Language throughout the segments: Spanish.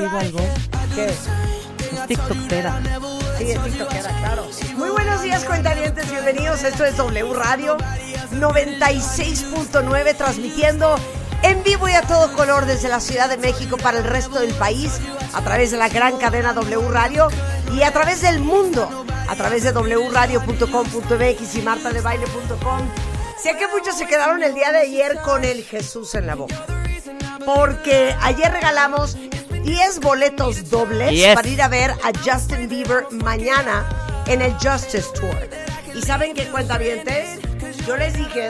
Digo algo. ¿Qué? Es tiktokera. Sí, es tiktokera, claro. Muy buenos días, cuentavientes. Bienvenidos. Esto es W Radio 96.9, transmitiendo en vivo y a todo color desde la Ciudad de México para el resto del país, a través de la gran cadena W Radio y a través del mundo, a través de wradio.com.mx y martadebaile.com. Sé que muchos se quedaron el día de ayer con el Jesús en la boca, porque ayer regalamos 10 boletos dobles Yes. para ir a ver a Justin Bieber mañana en el Justice Tour. ¿Y saben qué cuenta Yo les dije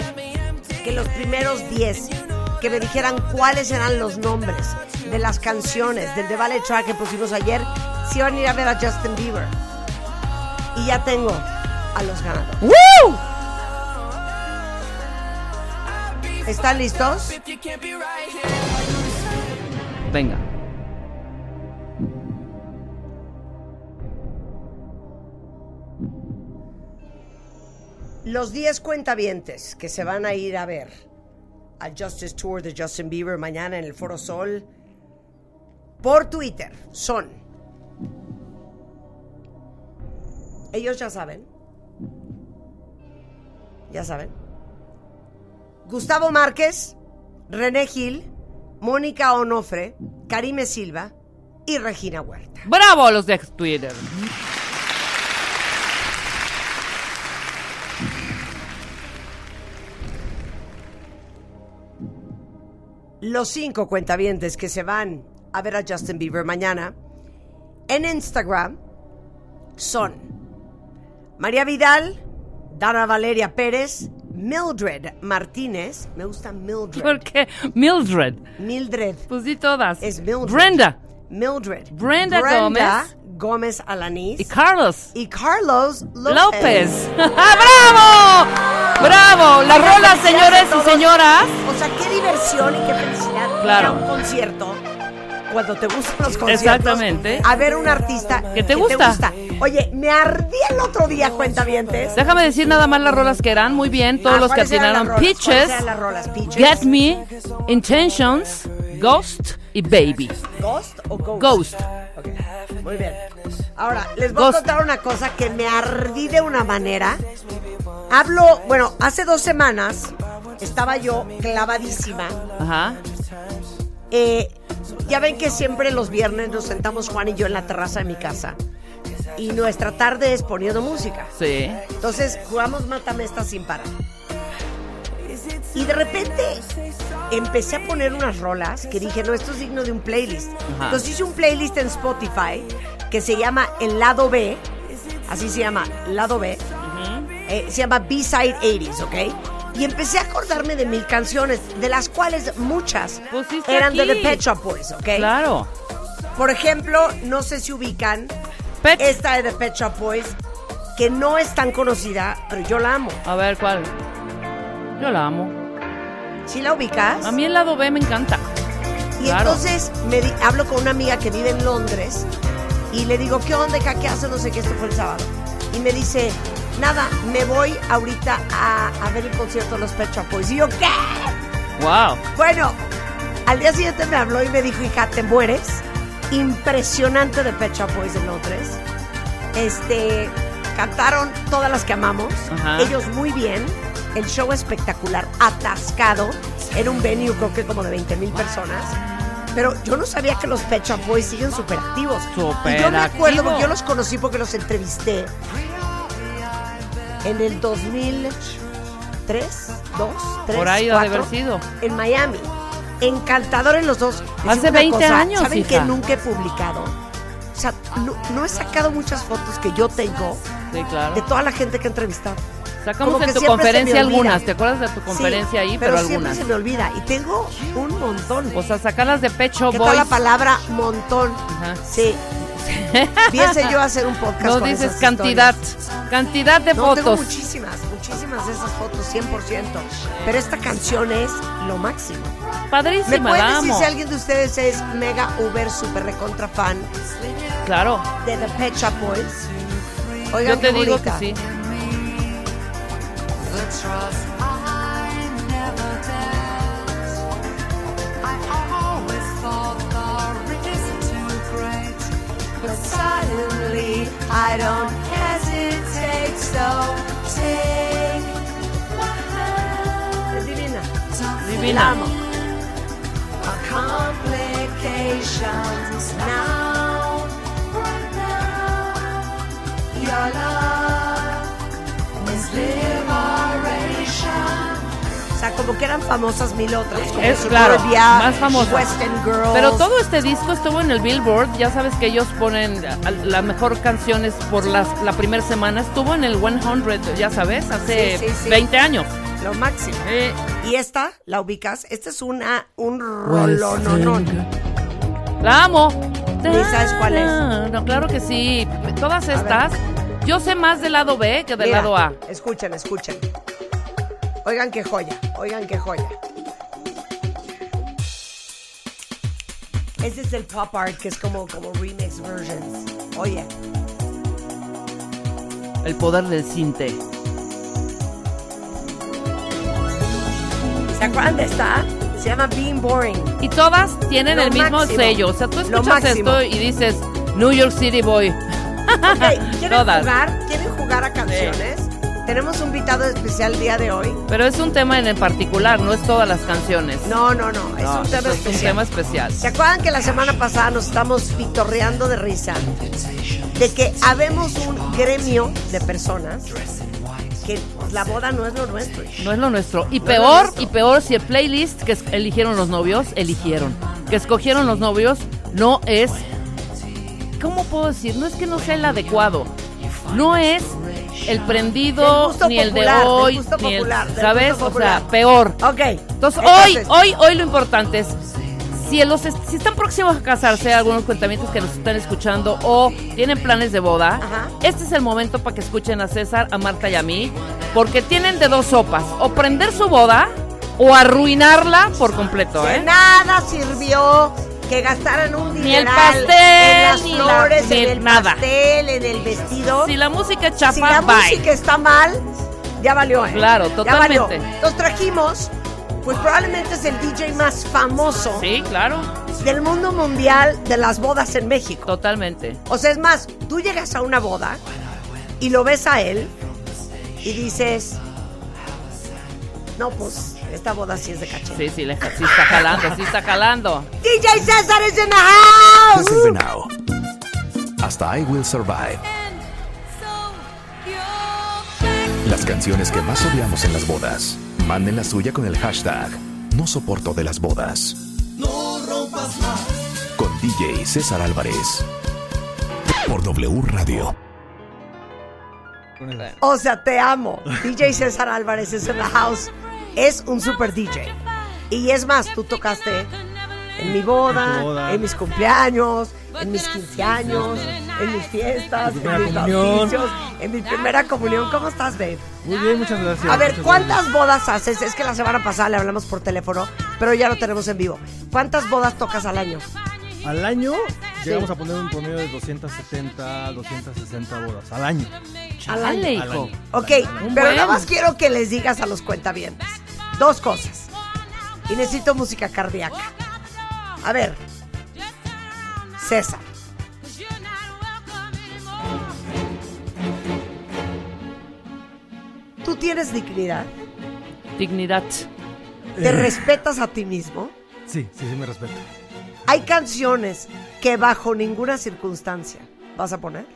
que los primeros 10 que me dijeran cuáles eran los nombres de las canciones del The Ballet Track que pusimos ayer, si iban a ir a ver a Justin Bieber. Y ya tengo a los ganadores. ¡Woo! ¿Están listos? Venga. Los 10 cuentavientes que se van a ir a ver al Justice Tour de Justin Bieber mañana en el Foro Sol por Twitter son. Ellos ya saben. Ya saben. Gustavo Márquez, René Gil, Mónica Onofre, Karime Silva y Regina Huerta. ¡Bravo los de Twitter! Los cinco cuentavientes que se van a ver a Justin Bieber mañana en Instagram son María Vidal, Dana Valeria Pérez, Mildred Martínez, me gusta Mildred, ¿Por qué? Mildred. Mildred, Pues di todas. es Mildred, Brenda. Mildred, Brenda Gómez. Gómez Alanís Y Carlos. y Carlos López. López. ¡Bravo! ¡Bravo! Las rolas, señores y señoras. O sea, diversión y qué felicidad Claro. ir a un concierto cuando te gustan los conciertos. Exactamente. A ver un artista Que te gusta. Oye, me ardí el otro día, cuentavientes. Déjame decir nada más las rolas que eran. Muy bien, todos Ah, los que ¿cuáles eran las atinaron. rolas? Peaches. Get Me, Intentions, Ghost y Baby. ¿Ghost o Ghost? Ghost. Ok, Muy bien. Ahora, les voy Ghost. a contar una cosa que me ardí de una manera. Hablo, bueno, hace dos semanas estaba yo clavadísima Ajá. Eh, ya ven que siempre los viernes nos sentamos Juan y yo en la terraza de mi casa. Y nuestra tarde es poniendo música. Sí. Entonces jugamos Mátame esta sin parar. Y de repente empecé a poner unas rolas que dije, no, esto es digno de un playlist. Ajá. Entonces hice un playlist en Spotify que se llama El Lado B. Así se llama, Lado B. Eh, se llama B-Side 80s, ¿ok? Y empecé a acordarme de mil canciones, de las cuales muchas Pusiste eran de aquí. The Pet Shop Boys, ¿ok? Claro. Por ejemplo, no sé si ubican Pet. esta de The Pet Shop Boys, que no es tan conocida, pero yo la amo. A ver, ¿cuál? Yo la amo. ¿Sí la ubicas? A mí el lado B me encanta. Y claro. entonces me di- hablo con una amiga que vive en Londres Y le digo, ¿qué onda? ¿Qué haces? No sé qué, esto fue el sábado. Y me dice, nada, me voy ahorita a, a ver el concierto de los Pet Shop Boys. Y yo, ¿qué? Wow. Bueno, al día siguiente me habló y me dijo, hija, te mueres. Impresionante de Pet Shop Boys en Londres. Este, cantaron todas las que amamos. Ajá. Ellos muy bien. El show espectacular, atascado. Era un venue creo que como de 20 mil personas. Pero yo no sabía que los Pet Shop Boys siguen súper activos. Súper y yo me acuerdo porque yo los conocí porque los entrevisté en el 2003, 2, 3, Por ahí ha de haber sido. en Miami. Encantadores los dos. Les Hace digo una 20 años, ¿Saben hija. que nunca he publicado? O sea, no, no he sacado muchas fotos que yo tengo Sí, claro. de toda la gente que he entrevistado. Sacamos en tu me conferencia algunas. ¿Te acuerdas de tu conferencia Sí, ahí? Pero, siempre algunas. se me olvida. Y tengo un montón. O sea, sacarlas de pecho, ¿Qué tal boys. la palabra montón? Ajá. Sí. Piense yo hacer un podcast No con dices esas cantidad. historias. Cantidad de No, tengo fotos. muchísimas, muchísimas de esas fotos, 100%. Pero esta canción es lo máximo. ¿Me Padrísima, pueden la decir amo. si alguien de ustedes es mega uber super recontra fan Claro. de The Pet Shop Boys? Oigan, Yo te qué digo bonita. que sí. I don't hesitate, so take my hand. Divina. La Divina. amo. Complications now, right now. Your love is. Sea, como que eran famosas mil otras. Como Es claro, más famosas. Western Girls. Pero todo este disco estuvo en el Billboard. Ya sabes que ellos ponen las mejor canciones por las, la primera semana. Estuvo en el 100, ya sabes, hace Sí, sí, sí. 20 años. Lo máximo. Eh, Y esta, ¿la ubicas? Esta es una, un rolononón. la amo. Ni sabes cuál es. No, claro que sí. Todas estas. Yo sé más del lado B que del Mira, lado A. Escuchen, escuchen. Oigan qué joya, oigan qué joya. Ese es el pop art que es como, como remix versions. Oye, El poder del cinte. ¿se acuerdan de esta? Se llama Being Boring. Y todas tienen Lo el mismo máximo. sello. O sea, tú Lo escuchas máximo. esto y dices New York City Boy. Ok, ¿quieren Todas. jugar? ¿Quieren jugar a canciones? Tenemos un invitado especial el día de hoy. Pero es un tema en el particular, no es todas las canciones. No, no, no, es No, un tema es un especial. tema especial. ¿Se acuerdan que la semana pasada nos estamos pitorreando de risa? De que habemos un gremio de personas que la boda no es lo nuestro. No es lo nuestro. Y No peor, nuestro. y peor si el playlist que eligieron los novios, eligieron. Que escogieron los novios, no es. ¿Cómo puedo decir? No es que no sea el adecuado. No es el prendido, gusto ni el de hoy, gusto ni el. popular, ¿Sabes? gusto O sea, peor. Ok. Entonces, Entonces- hoy, hoy, hoy lo importante es, si, los est- si están próximos a casarse, algunos cuentamientos que nos están escuchando o tienen planes de boda, Ajá. este es el momento para que escuchen a César, a Marta y a mí, porque tienen de dos sopas, o prender su boda o arruinarla por completo, De ¿eh? nada sirvió que gastaran un Ni el dineral pastel, en las ni la- flores, ni en el nada. pastel, en el vestido. Si la música chafa, si la bye. música está mal, ya valió, ¿eh? Claro, Ya valió. totalmente. Entonces trajimos, pues probablemente es el DJ más famoso Sí, claro, del mundo mundial de las bodas en México. totalmente. O sea, es más, tú llegas a una boda y lo ves a él y dices, no, pues esta boda sí es de cachete. Sí, sí, le- sí está jalando, sí está jalando. DJ César is in the house. Desde Now. Hasta I Will Survive. Las canciones que más odiamos en las bodas. Manden la suya con el hashtag No soporto de las bodas. Con DJ César Álvarez. Por W Radio. O sea, te amo. DJ César Álvarez es in the house. Es un super DJ. Y es más, tú tocaste en mi boda, En tu boda. en mis cumpleaños, en mis 15 años, en mis fiestas, En mis bautizos, en mi primera comunión. ¿Cómo estás, babe? Muy bien, muchas gracias. A ver, ¿cuántas bodas haces? Es que la semana pasada le hablamos por teléfono, pero ya lo tenemos en vivo. ¿Cuántas bodas tocas al año? Al año, llegamos a poner un promedio de 270, 260 bodas al año. Al año. Al hijo. año. Ok, pero nada más quiero que les digas a los cuentavientes dos cosas. Y necesito música cardíaca. A ver, César. ¿Tú tienes dignidad? Dignidad. ¿Te Eh. respetas a ti mismo? Sí, sí, sí, me respeto. Hay canciones que bajo ninguna circunstancia vas a poner.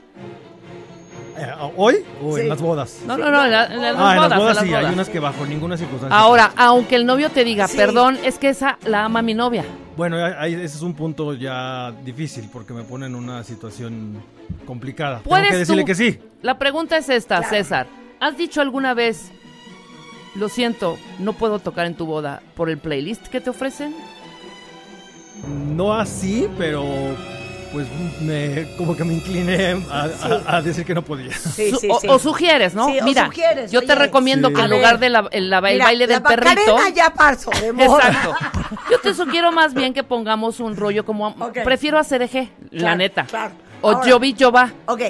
Eh, ¿Hoy o Sí. en las bodas? No, no, no, en, la- en las ah, en las bodas las sí, bodas. hay unas que bajo ninguna circunstancia. Ahora, aunque el novio te diga, Sí. perdón, es que esa la ama mi novia. Bueno, ahí- ese es un punto ya difícil porque me pone en una situación complicada. Tengo ¿Puedes que decirle tú? que sí. La pregunta es esta, Claro. César. ¿Has dicho alguna vez, lo siento, no puedo tocar en tu boda por el playlist que te ofrecen? No así, pero pues me, como que me incliné a, a- a decir que no podía. Sí, Su- sí, o, sugieres, ¿no? Sí, o Mira, sugieres, yo te oye. recomiendo Sí. que en lugar del el, la- el Mira, baile del la perrito... Ya pasó de. Exacto. Yo te sugiero más bien que pongamos un rollo como... Prefiero hacer eje, la Claro, neta. claro. O Ahora- yo vi, yo va. Ok.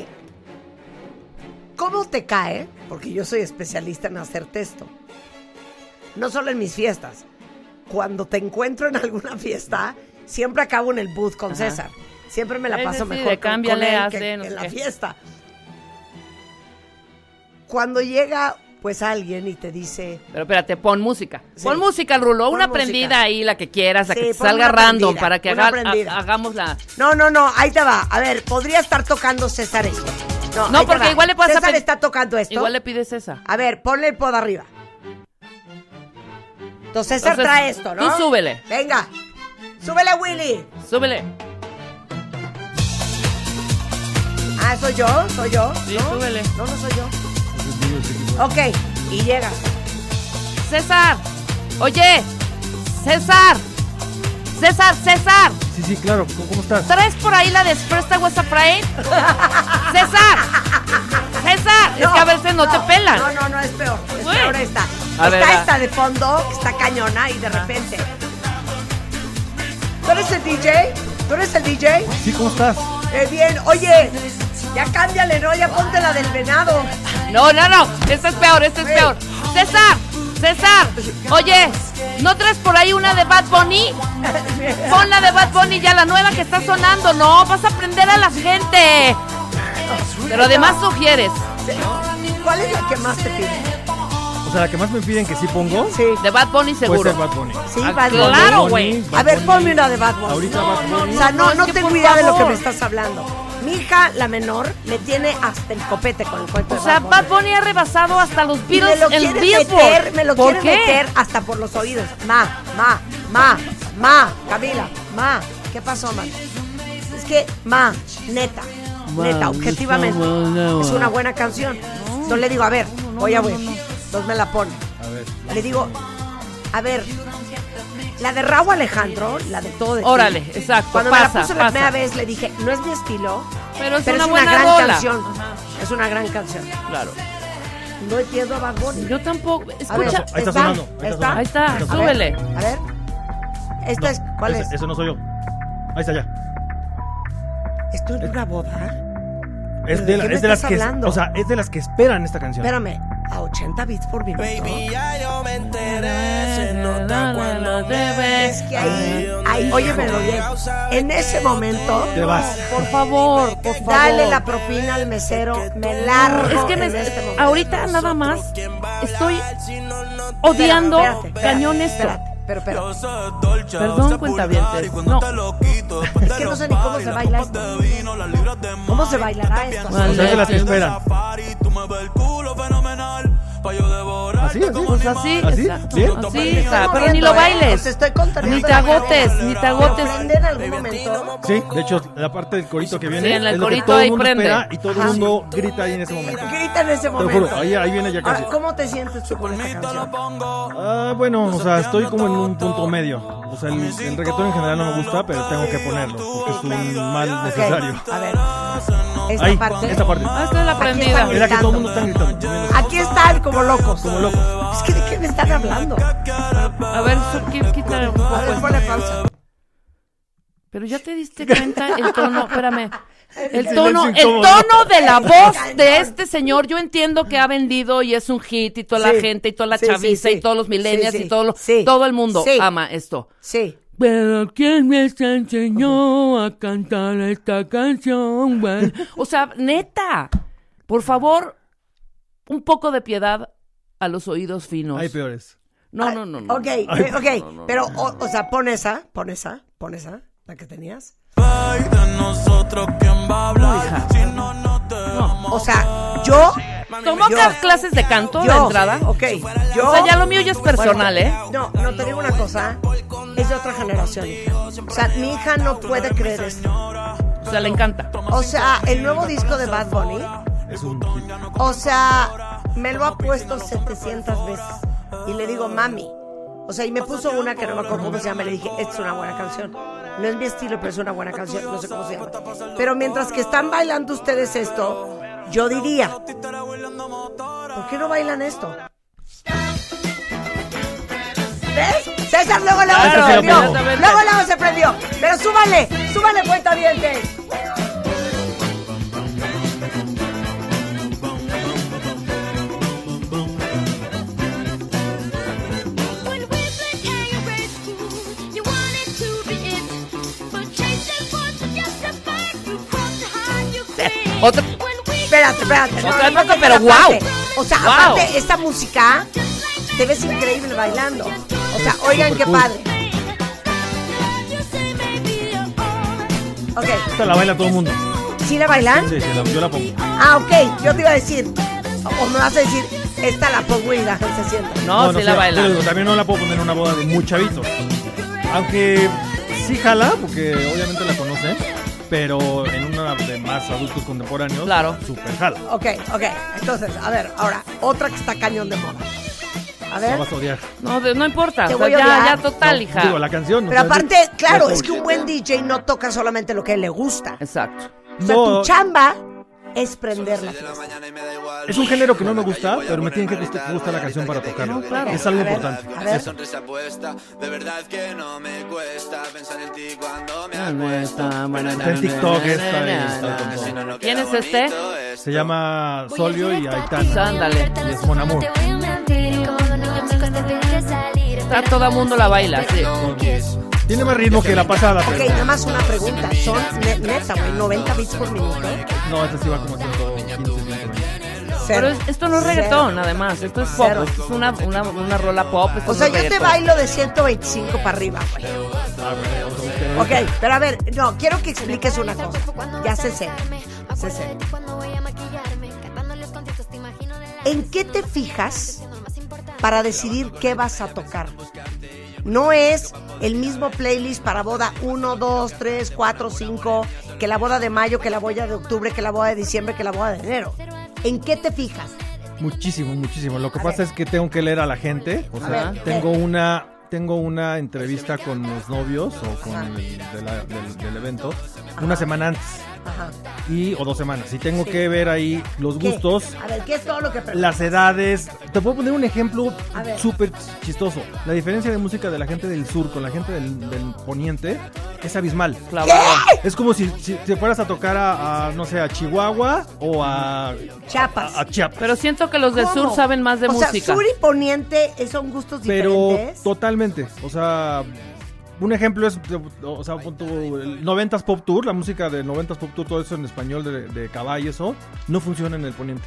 ¿Cómo te cae? Porque yo soy especialista en hacer esto. No solo en mis fiestas. Cuando te encuentro en alguna fiesta, siempre acabo en el booth con Ajá. César. Siempre me la paso mejor con- él hazle, que no en la qué. fiesta. Cuando llega pues alguien y te dice, Pero espérate, pon música. Sí. Pon música, Rulo. Pon Una música. prendida ahí, la que quieras, la Sí, que salga random prendida, para que haga- ha- hagamos la... no, no, no, ahí te va. A ver, podría estar tocando César esto. No, No, porque igual le pasa... César está tocando esto. Igual le pides esa. A ver, ponle el pod arriba. Entonces César Entonces, trae esto, ¿no? tú súbele. Venga. Súbele, Willy. Súbele. Ah, ¿soy yo? ¿Soy yo? Sí, ¿No? súbele. No, no soy yo. Ok, y llegas. César. Oye. César. César, César. Sí, sí, claro. ¿Cómo, cómo estás? ¿Traes por ahí la de Expresta WhatsApp Pride? César. César. es que a veces no, te pelan. No, no, no, es peor. Es peor esta. A está ver, esta de fondo, que está cañona, y de repente. ¿Tú eres el DJ? ¿Tú eres el DJ? Sí, ¿cómo estás? Eh, bien, oye, ya cámbiale, ¿no? Ya ponte la del venado. No, no, no. Este es peor, este es peor. César. César. Oye. ¿No traes por ahí una de Bad Bunny? Pon la de Bad Bunny ya, la nueva que está sonando. No, vas a aprender a la gente. Pero además sugieres. ¿Cuál es la que más te pide? O sea, la que más me piden que sí pongo Sí. De Bad Bunny puede seguro. ser Bad Bunny. Sí, Ah, Bad Bunny. claro, güey. A ver, ponme una de Bad Bunny. Ahorita Bad Bunny. O sea, no, no tengo idea de lo que me estás hablando. Mi hija, la menor, me tiene hasta el copete con el cuento O sea, Bad Bad Bunny. Bunny ha rebasado hasta los Y me Beatles lo quiere meter, me lo ¿Por quiere qué? meter hasta por los oídos. Ma, ma, ma, ma, Camila, ma. ¿Qué pasó, ma? Es que, ma, neta, neta, objetivamente, es una buena canción. Yo le digo, a ver, voy a ver. Entonces me la pone. A ver. Le digo, a ver, la de Raúl Alejandro, la de todo de ti. Órale, exacto, Cuando me la puso la pasa. primera vez, le dije, no es mi estilo, Pero es pero una es una gran canción. Es una gran canción. Claro. No entiendo a Bad Bunny. Yo tampoco. A ver, Escucha. Ahí está sonando, ahí está sonando. Ahí está, Ahí está A súbele. A ver. Esta es, ¿cuál ese, es? ese no soy yo. Ahí está ya. Estoy en una boda. Es ¿Pero de, la- es las que, hablando? o sea, es de las que esperan esta canción. Espérame, a 80 bits por minuto. ya yo me enteré, se nota cuando me ves. Es que ahí, ahí, óyemelo bien. En ese momento, Te vas. Por favor, por favor. dale la propina al mesero, me largo. Es que me, en este momento. ahorita nada más estoy odiando Espérate, espérate, cañón esto. Espérate, pero espérate. Perdón, cuentavientes. No. Es que no sé ni cómo se baila esto. ¿Cómo se bailará esto? O sea, es de esperan. Así, así. Pues así, ¿Así? Así, estoy hija, pero ni lo ¿eh? bailes. Estoy Ni te agotes, ni te agotes. ¿Pero prende en algún momento? Sí, de hecho, la parte del corito que viene Sí, en el es lo que corito todo ahí el mundo prende. y todo el Ajá. mundo grita ahí en ese momento. Grita en ese Te lo momento. juro, ahí, ahí viene ya casi. ¿cómo te sientes tú con esta canción? Ah, bueno, o sea, estoy como en un punto medio. O sea, el, el reggaetón en general no me gusta, pero tengo que ponerlo, porque es un mal necesario. A ver, esta Ahí, parte. esta parte. Ah, esta es la Aquí prendida. está Es la que todo el mundo está gritando. Aquí están como locos. Como locos. Es que de qué me están hablando. A ver, quítale un poco A ver, ponle pausa. Pero ya te diste cuenta el tono, espérame. El tono, el tono de la voz de este señor, yo entiendo que ha vendido y es un hit y toda Sí. la gente y toda la Sí, chaviza sí, sí. y todos los millennials Sí, sí. y todo, lo- Sí. todo el mundo Sí. ama esto. Sí. Pero ¿quién me enseñó a cantar esta canción? güey? O sea, neta, por favor, un poco de piedad a los oídos finos. Hay peores. No, no, no, no. Ok, Ay, ok. no, no, pero, o, o sea, pon esa, pon esa, pon esa, la que tenías. De nosotros quién va a hablar hija. si no dejamos O sea, yo, ¿Tomó Yo- clases de canto de entrada? ok, yo. O sea, ya lo mío ya es personal, ¿eh? No, no te digo una cosa, es de otra generación, hija. O sea, mi hija no puede creer esto. O sea, le encanta. O sea, el nuevo disco de Bad Bunny, Es un hit. o sea, me lo ha puesto 700 veces. Y le digo, mami. O sea, y me puso una que no me acuerdo cómo se llama. y Le dije, esta es una buena canción. No es mi estilo, pero es una buena canción. No sé cómo se llama. Pero mientras que están bailando ustedes esto, yo diría, ¿por qué no bailan esto? ¿Ves? César luego luego Claro, se prendió. Luego luego se prendió. Pero súbale, súbale cuenta bien. Otro- Espérate, espérate. O sea, no, no, no, pero no, guau. aparte. O sea, aparte, esta música te ves increíble bailando. O sea, oigan qué cool. padre. Ok, Esta la baila todo el mundo. ¿sí la bailan? Sí, sí, la- yo la pongo. Ah, ok, yo te iba a decir. O me vas a decir, esta la pongo y la gente se sienta. No, sí la baila. también no la puedo poner en una boda de muy chavitos. Aunque sí jala, porque obviamente la conocen, pero en una de más adultos contemporáneos, Claro. super jala. Ok, ok. Entonces, a ver, ahora, otra que está cañón de moda. A ver. vas a odiar. No, de- no importa. Te o sea, voy a ya, odiar. ya total, No, hija. Digo, la canción. o Pero sea, aparte, claro, es que un buen DJ no toca solamente lo que a él le gusta. Exacto. O sea, No. tu chamba es prender la fiesta. Es un género que no me gusta, pero me tiene que gustar, gustar la canción para tocarla. No, claro. Es algo A ver, importante. A ver. sonrisa puesta, de verdad que no me cuesta pensar en ti cuando me Está en TikTok esta. ¿Quién es este? Se llama Solio y Aitana. Ándale. Y es Mon Amour. Está todo el mundo la baila, sí. Tiene más ritmo que la pasada, Ok, nada más una pregunta. Son ne- neta, güey, 90 bits por minuto. no, esta sí va como 115, 120. Cero. Pero es- esto no es Cero. reggaetón, además. Esto es pop. Cero. Esto es una, una, una rola pop. esto O no sea, es yo te reggaetón. bailo de 125 para arriba, güey. Ah, bueno, vamos a buscar Ok, pero a ver, no, quiero que expliques una cosa. Ya sé sé. sé, sé. ¿En qué te fijas para decidir qué vas a tocar? No es el mismo playlist para boda 1, 2, 3, 4, 5, que la boda de mayo, que la boda de octubre, que la boda de diciembre, que la boda de enero. ¿En qué te fijas? Muchísimo, muchísimo. Lo que A pasa ver. es que tengo que leer a la gente. O A sea, ver, tengo ¿qué? una tengo una entrevista con los novios o con el de la- del, del evento una semana antes Ajá. y o dos semanas y tengo Sí. que ver ahí los ¿Qué? gustos A ver, ¿qué es todo lo que preguntas? las edades. Te puedo poner un ejemplo súper chistoso. La diferencia de música de la gente del sur con la gente del, del poniente es abismal. Clavado. Es como si, si te fueras a tocar a, a, no sé, a Chihuahua o a, Chiapas. a, a Chiapas. Pero siento que los del ¿Cómo? sur saben más de o música. sea, sur y poniente son gustos Pero diferentes. totalmente. O sea, un ejemplo es, o sea, el 90s Pop Tour, la música de 90s Pop Tour, todo eso en español de, de caballo, eso, no funciona en el poniente.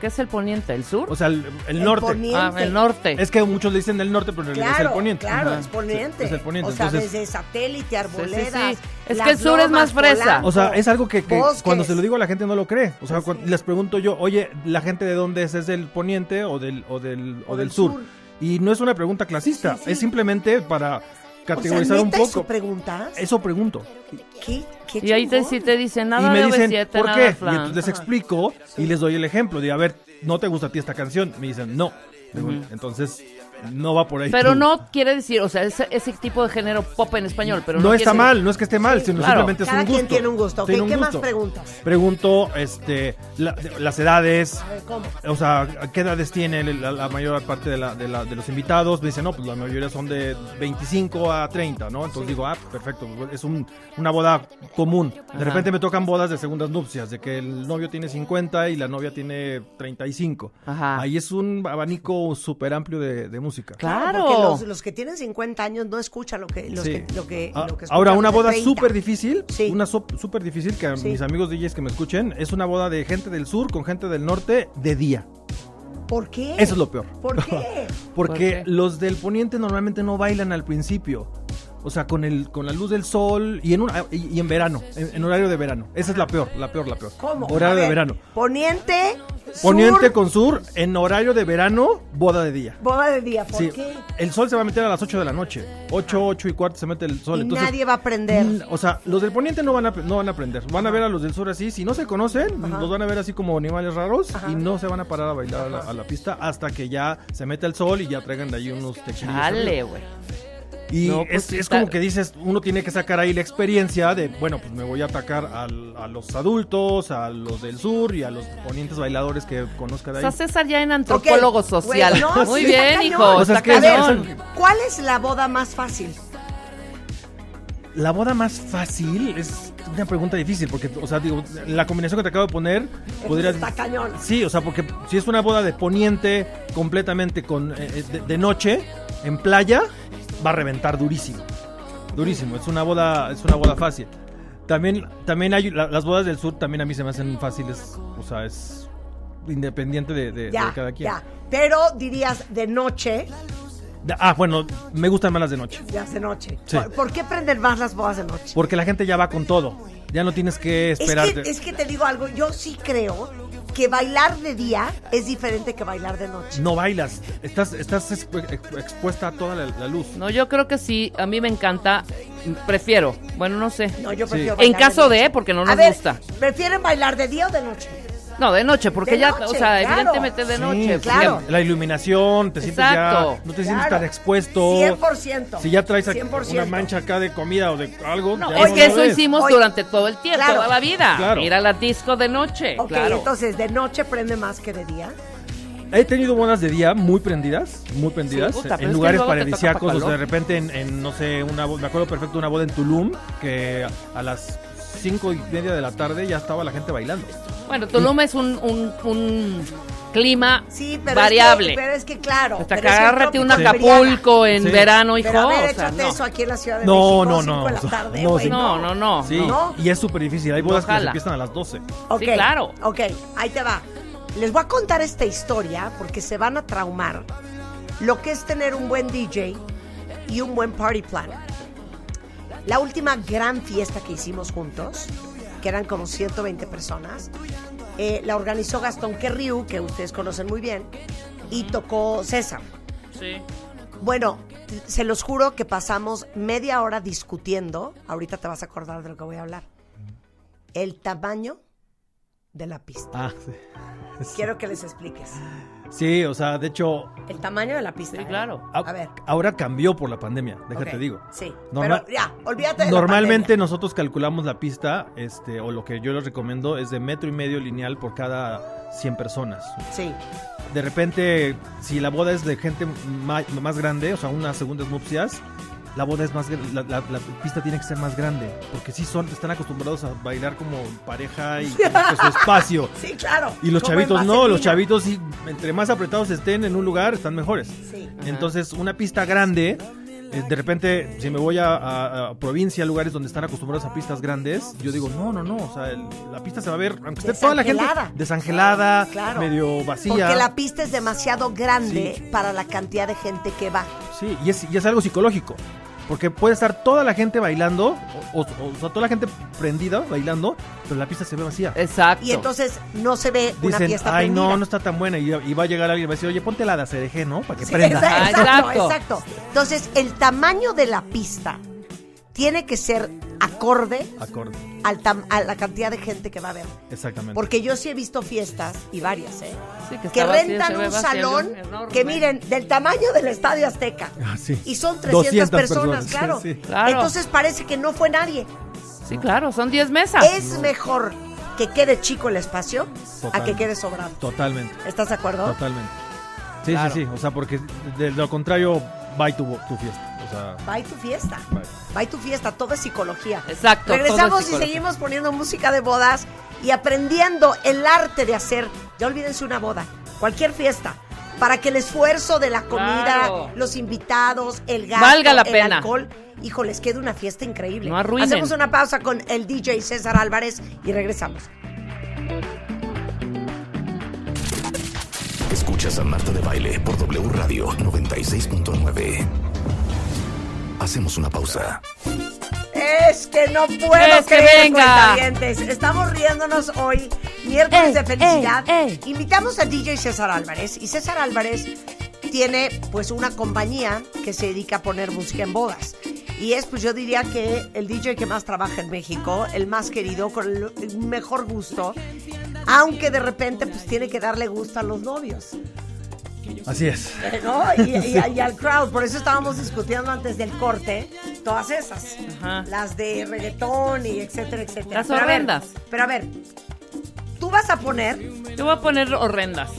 ¿Qué es el poniente? ¿El sur? O sea, el, el El norte. poniente. ah, el norte. Es que muchos le dicen del norte, pero en realidad es el poniente. claro, Ajá. es poniente. Es el poniente. O sea, Entonces, desde satélite, sí, arboledas. sí. Es las que el sur es más fresa. Polanco, o sea, es algo que, cuando se lo digo a la gente no lo cree. O sea, cuando les pregunto yo, oye, ¿la gente de dónde es? ¿Es del poniente o del, o del, o del sur? Y no es una pregunta clasista, Sí, sí. es simplemente para O sea, categorizar un ¿neta poco. eso preguntas? Eso pregunto. ¿Qué, qué Y ahí te, sí te dicen nada y me dicen, B7, ¿por nada qué? Y flan. entonces les explico y les doy el ejemplo. De, a ver, ¿no te gusta a ti esta canción? Me dicen, no. Digo, Entonces, no va por ahí. Pero no quiere decir, o sea, ese, ese tipo de género pop en español, pero no, no, está mal, no es que esté mal, sino claro. simplemente es Cada un quien gusto. tiene un gusto. Ok, Tiene un ¿qué más preguntas? Pregunto, este, la- las edades, A ver, ¿cómo? o sea, ¿a ¿qué edades tiene la, la mayor parte de, la- de la- de los invitados? Me dicen, no, pues la mayoría son de 25 a 30, ¿no? Entonces digo, ah, perfecto, es un- una boda común. De Ajá. repente me tocan bodas de segundas nupcias, de que el novio tiene 50 y la novia tiene 35. Ajá. Ahí es un abanico súper amplio de, de música. Claro. Porque los, los que tienen 50 años no escuchan lo que, los Sí. que, lo que, Ah, lo que Ahora, una boda 30. súper difícil, Sí. una so- súper difícil que a Sí. mis amigos DJs que me escuchen, es una boda de gente del sur con gente del norte de día. ¿Por qué? Eso es lo peor. ¿Por qué? ¿Por Porque qué? los del poniente normalmente no bailan al principio. O sea, con el con la luz del sol y en un, y, y en verano, en, en horario de verano. Esa es la peor, la peor, la peor. ¿Cómo? Horario de ver, verano. Poniente, Poniente sur, con sur, en horario de verano, boda de día. boda de día. ¿Por Sí, qué? el sol se va a meter a las 8 de la noche. 8, 8 y cuarto se mete el sol. Y Entonces, nadie va a aprender. O sea, los del poniente no van a, no van a aprender. Van a ver a los del sur así. Si no se conocen, Ajá. los van a ver así como animales raros Ajá. y no se van a parar a bailar a la, a la pista hasta que ya se meta el sol y ya traigan de ahí unos. Chale, arriba. güey. Y No, pues es, es como que dices, uno tiene que sacar ahí la experiencia de, bueno, pues me voy a atacar al- a los adultos, a los del sur y a los ponientes bailadores que conozca de O ahí. sea, César ya en antropólogo social. güey, no, Muy sí, bien, hijo. Pues es que A ver. ¿cuál es la boda más fácil? La boda más fácil es una pregunta difícil porque, o sea, digo, la combinación que te acabo de poner podría... Está cañón. Sí, o sea, porque si es una boda de poniente completamente con eh, de, de noche en playa, va a reventar durísimo. Durísimo, es una boda es una boda fácil. También también hay la- las bodas del sur también a mí se me hacen fáciles, o sea, es independiente de, de- Ya, de cada quien. ya. Pero dirías de noche, Ah, bueno, me gustan más las de noche. ya de noche. Sí. ¿Por, por qué prenden más las bodas de noche? Porque la gente ya va con todo. Ya no tienes que Es esperar. que, es que te digo algo, yo sí creo que bailar de día es diferente que bailar de noche. No bailas, estás, estás expu- expu- expuesta a toda la, la luz. No, yo creo que sí, a mí me encanta, prefiero, bueno, no sé. No, yo Sí. prefiero En bailar caso noche. de, porque no A nos ver, gusta. ¿prefieren bailar de día o de noche? No, de noche, porque De ya, noche, o sea, claro. evidentemente de Sí, noche. sí, claro. La iluminación, te sientes Exacto. ya. No te sientes Claro. tan expuesto. 100%. Si ya traes aquí 100%. una mancha acá de comida o de algo. No, ya es no que eso ves. hicimos durante todo el tiempo, claro. toda la vida. Claro. Ir a la disco de noche, Ok, claro. entonces de noche prende más que de día. He tenido bodas de día muy prendidas, muy prendidas, Sí, puta, en lugares paradisíacos, pa' o sea, de repente en, en, no sé, una, me acuerdo perfecto de una boda en Tulum, que a las cinco y media de la tarde ya estaba la gente bailando. Bueno, Tulum es un, un, un clima Sí, pero variable. Es que, pero es que claro. Hasta que agárrate un Acapulco en Sí. verano, hijo. Pero a ver, o sea, échate no. eso aquí en la Ciudad de No, México. no, cinco no, de la o sea, tarde, no, sí. no, no, no. Sí, ¿No? y es súper difícil. Hay bodas que se empiezan a las 12. Ok, Sí, claro. Ok, ahí te va. Les voy a contar esta historia porque se van a traumar lo que es tener un buen DJ y un buen party planner. La última gran fiesta que hicimos juntos, que eran como 120 personas, eh, la organizó Gastón Querriu, que ustedes conocen muy bien, y tocó César. Sí. Bueno, se los juro que pasamos media hora discutiendo. Ahorita te vas a acordar de lo que voy a hablar. El tamaño de la pista. Ah, sí. Quiero que les expliques. Sí, o sea, de hecho, El tamaño de la pista. Sí, ¿eh? claro. a- A ver. ahora cambió por la pandemia, déjate Ok, digo. Sí. Normal- pero ya, olvídate de la Normalmente nosotros calculamos la pista, este, o lo que yo les recomiendo es de metro y medio lineal por cada 100 personas. Sí. De repente, si la boda es de gente ma- más, grande, o sea, unas segundas nupcias, la boda es más, la, la- la pista tiene que ser más grande, porque sí son, están acostumbrados a bailar como pareja y con su espacio. Sí, claro. Y los chavitos no, los chavitos sí, entre más apretados estén en un lugar, están mejores. Sí. Entonces, una pista grande, eh, de repente, si me voy a, a- a provincia, lugares donde están acostumbrados a pistas grandes, yo digo, no, no, no, o sea, el- la pista se va a ver, aunque esté toda la gente Desangelada. Claro. medio vacía. Porque la pista es demasiado grande para la cantidad de gente que va. Sí, y es, y es algo psicológico. Porque puede estar toda la gente bailando, o, o- o sea, toda la gente prendida bailando, pero la pista se ve vacía. Exacto. Y entonces no se ve una fiesta ay, prendida. no, no está tan buena. Y, y va a llegar alguien y va a decir, oye, ponte la de ACDG, ¿no? Para que Sí, prenda. exa- exacto, exacto. exacto. Entonces, el tamaño de la pista tiene que ser acorde Acorde. al tam- a la cantidad de gente que va a ver. Exactamente. Porque yo sí he visto fiestas, y varias, ¿eh? Sí, que vacío, rentan un vacío, salón enorme. que miren, del tamaño del Estadio Azteca. Ah, sí. Y son 300 200 personas, personas, claro. sí. Claro. Entonces parece que no fue nadie. Sí, claro, son 10 mesas. Es mejor que quede chico el espacio a que quede sobrado. Totalmente. ¿Estás de acuerdo? Totalmente. Sí, Claro. sí, sí. O sea, porque de lo contrario, y tu, tu fiesta. O sea, y tu fiesta. Bye. Tu fiesta. Todo es psicología. Exacto, todo es Regresamos y seguimos poniendo música de bodas y aprendiendo el arte de hacer, ya olvídense una boda, cualquier fiesta, para que el esfuerzo de la comida, Claro. los invitados, el gasto, Valga la el pena. alcohol, hijo, les queda una fiesta increíble. No arruinen. Hacemos una pausa con el DJ César Álvarez y regresamos. Escuchas a Marta de Baile por W Radio 96.9. Hacemos una pausa. Es que no puedo Es que creer, venga. Estamos riéndonos hoy, miércoles Ey, de felicidad. ey, ey. Invitamos a DJ César Álvarez y César Álvarez tiene pues una compañía que se dedica a poner música en bodas. Y es pues yo diría que el DJ que más trabaja en México, el más querido, con el mejor gusto, aunque de repente pues tiene que darle gusto a los novios. así es. Eh, ¿no? Y, y- y al crowd. Por eso estábamos discutiendo antes del corte todas esas. Ajá. Las de reggaetón y etcétera, etcétera. Las Pero a ver, horrendas. pero a ver, tú vas a poner Yo voy a poner horrendas.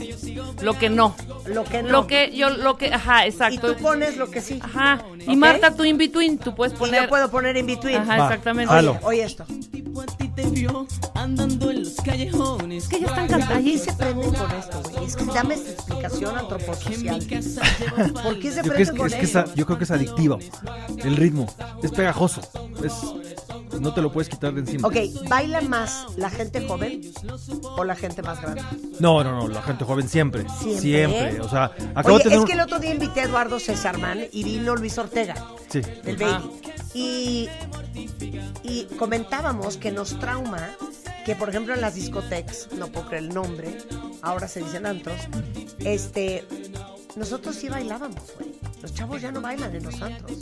Lo que no. lo que no. Lo que yo, lo que, ajá, y exacto. tú pones lo que sí. Ajá. Y ¿Ok? Marta, tú in between, tú puedes Y poner. yo puedo poner in between. Ajá, Va, exactamente. Oye, oye esto. Te vio andando en los callejones. Es que ya están ¿Por cantando. qué se prenden con esto, güey? Es que dame esta explicación antroposocial. ¿Por qué se Yo, que es, prenden con es que yo creo que es adictivo. El ritmo. Es pegajoso. Es, no te lo puedes quitar de encima. Ok, ¿baila más la gente joven o la gente más grande? No, no, no. La gente joven siempre. Siempre. Siempre. O sea, acabo Oye, de tener es que el otro día invité a Eduardo Césarman y vino Luis Ortega. Sí. del Ajá. baby. Y, y comentábamos que nos trauma que, por ejemplo, en las discotecas, no puedo creer el nombre, ahora se dicen antros, este, nosotros sí bailábamos, güey. Los chavos ya no bailan en los antros.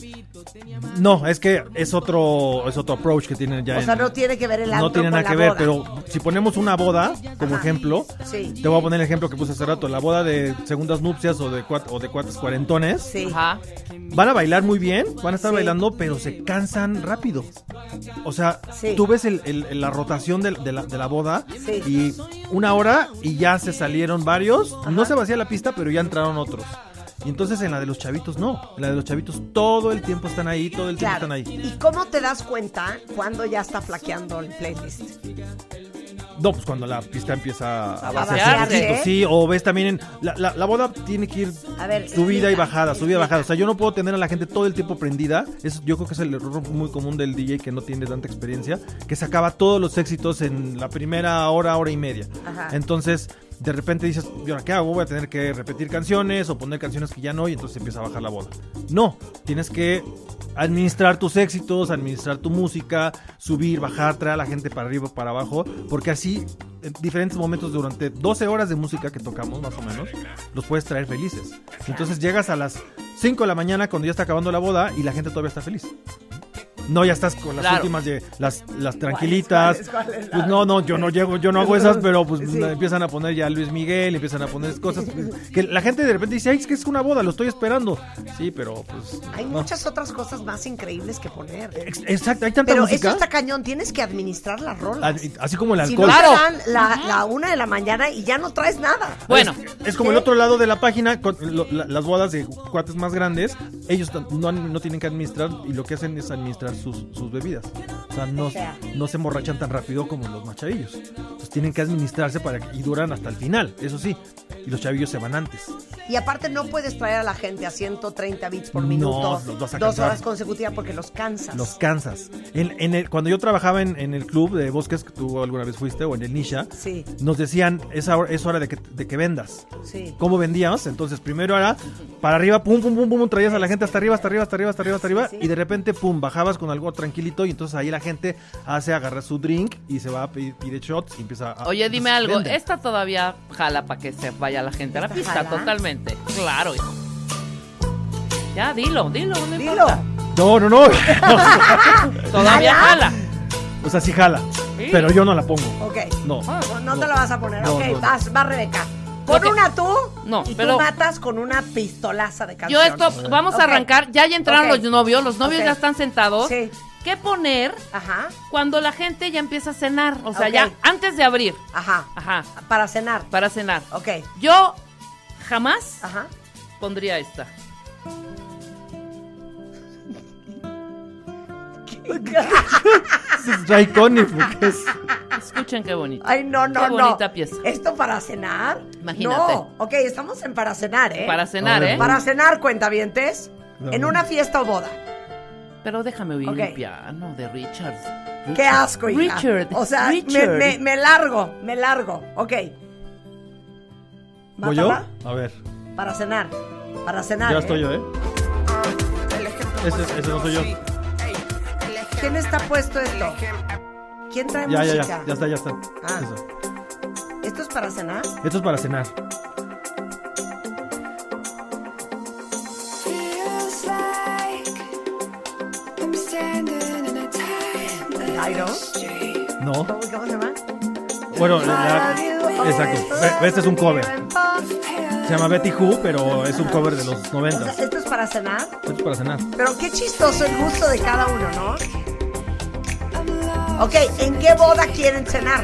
No, es que es otro, es otro approach que tienen ya. O sea, en- no tiene que ver el antro no tiene nada que ver, boda. pero si ponemos una boda como Ajá. ejemplo, Sí. te voy a poner el ejemplo que puse hace rato, la boda de segundas nupcias o de cuat- o de cuates cuarentones, Sí. Ajá. van a bailar muy bien, van a estar Sí. bailando, pero se cansan rápido. O sea, Sí. tú ves el- el- la rotación de, de la, de la boda Sí. y una hora y ya se salieron varios, Ajá. no se vacía la pista, pero ya entraron otros. Y entonces en la de los chavitos no, en la de los chavitos todo el tiempo están ahí, todo el tiempo están ahí. ¿Y cómo te das cuenta cuando ya está flaqueando el playlist? No, pues cuando la pista empieza a, A vaciarse. sí, o ves también en la, la- la boda tiene que ir A ver, subida y bajada, subida y bajada. O sea, yo no puedo tener a la gente todo el tiempo prendida. Eso yo creo que es el error muy común del DJ que no tiene tanta experiencia, que sacaba todos los éxitos en la primera hora, hora y media. Ajá. Entonces, de repente dices, ¿y ahora qué hago? Voy a tener que repetir canciones o poner canciones que ya no y entonces empieza a bajar la boda. No, tienes que administrar tus éxitos, administrar tu música, subir, bajar, traer a la gente para arriba, para abajo, porque así en diferentes momentos durante 12 horas de música que tocamos más o menos, los puedes traer felices. Entonces llegas a las 5 de la mañana cuando ya está acabando la boda y la gente todavía está feliz. No, ya estás con las Claro. últimas de las, las tranquilitas. cuáles, cuáles? Pues no, no, yo no llego, yo no hago esas, pero pues Sí. empiezan a poner ya Luis Miguel, empiezan a poner cosas que la gente de repente dice, ay, es que es una boda, lo estoy esperando. Sí, pero pues. Hay no. muchas otras cosas más increíbles que poner. Ex- Exacto, hay tanta Pero música. eso está cañón, tienes que administrar las rolas. Así como el Si alcohol. no Claro. te dan la, la una de la mañana y ya no traes nada. Bueno, Es como el otro lado de la página, con lo- la- las bodas de cuates más grandes, ellos no, no tienen que administrar y lo que hacen es administrar sus, sus bebidas. O sea, no, no se emborrachan tan rápido como los más chavillos. Entonces tienen que administrarse para y duran hasta el final, eso sí. Y los chavillos se van antes. Y aparte no puedes traer a la gente a 130 bits por No, minuto los vas a dos cansar. horas consecutivas porque los cansas. Los cansas. En, en el, cuando yo trabajaba en, en el club de bosques que tú alguna vez fuiste o en el Nisha, Sí. nos decían, es hora, es hora de, que, de que vendas. Sí. ¿Cómo vendíamos? Entonces, primero era para arriba, pum, pum, pum, pum, traías a la gente hasta arriba, hasta arriba, hasta arriba, hasta arriba, hasta arriba, sí. y de repente, pum, bajabas con algo tranquilito, y entonces ahí la gente hace agarrar su drink y se va a pedir, pide shots y empieza a. oye, dime algo. venden. Esta todavía jala para que se vaya la gente a la ¿Esta pista, jala? totalmente. Claro, hijo. Ya, dilo, dilo, no Dilo. importa. No, no, no. Todavía ¿Jala? O sea, sí jala. ¿Sí? Pero yo no la pongo. Ok. No. No, no te la vas a poner. No, ok, no. vas, va Rebeca. Que- una tú No, y pero- tú matas con una pistolaza de Yo canción. esto, vamos a arrancar. Ya ya entraron los novios, los novios ya están sentados. Sí. ¿Qué poner Ajá, cuando la gente ya empieza a cenar? O sea, ya antes de abrir. ajá. Ajá. Para cenar. Para cenar. Ok, Yo jamás ajá. pondría esta. Es Ray Conniff, ¿qué es? Escuchen qué bonito. Ay, no, no, Qué no. bonita pieza. ¿Esto para cenar? Imagínate. No. Ok, estamos en para cenar, ¿eh? Para cenar, ¿eh? Para cenar, cuentavientes. No. En una fiesta o boda. Pero déjame oír Ok. el piano de Richard. Qué asco, hija. Richard. O sea, me, Richard. me- me largo, me largo. Ok. ¿Voy yo? A ver. Para cenar. Para cenar. Ya ¿eh? estoy yo, ¿eh? Ese, ese no soy yo. ¿Quién está puesto esto? ¿Quién trae Ya, ya, música? ya. Ya está, ya está. Ah. Eso. ¿Esto es para cenar? Esto es para cenar. No. ¿Cómo, cómo se llama? Bueno, la- exacto. Este es un cover. Se llama Betty Who, pero es un cover de los O sea, 90. esto es para cenar. Esto es para cenar. Pero qué chistoso el gusto de cada uno, ¿no? Ok, ¿en qué boda quieren cenar?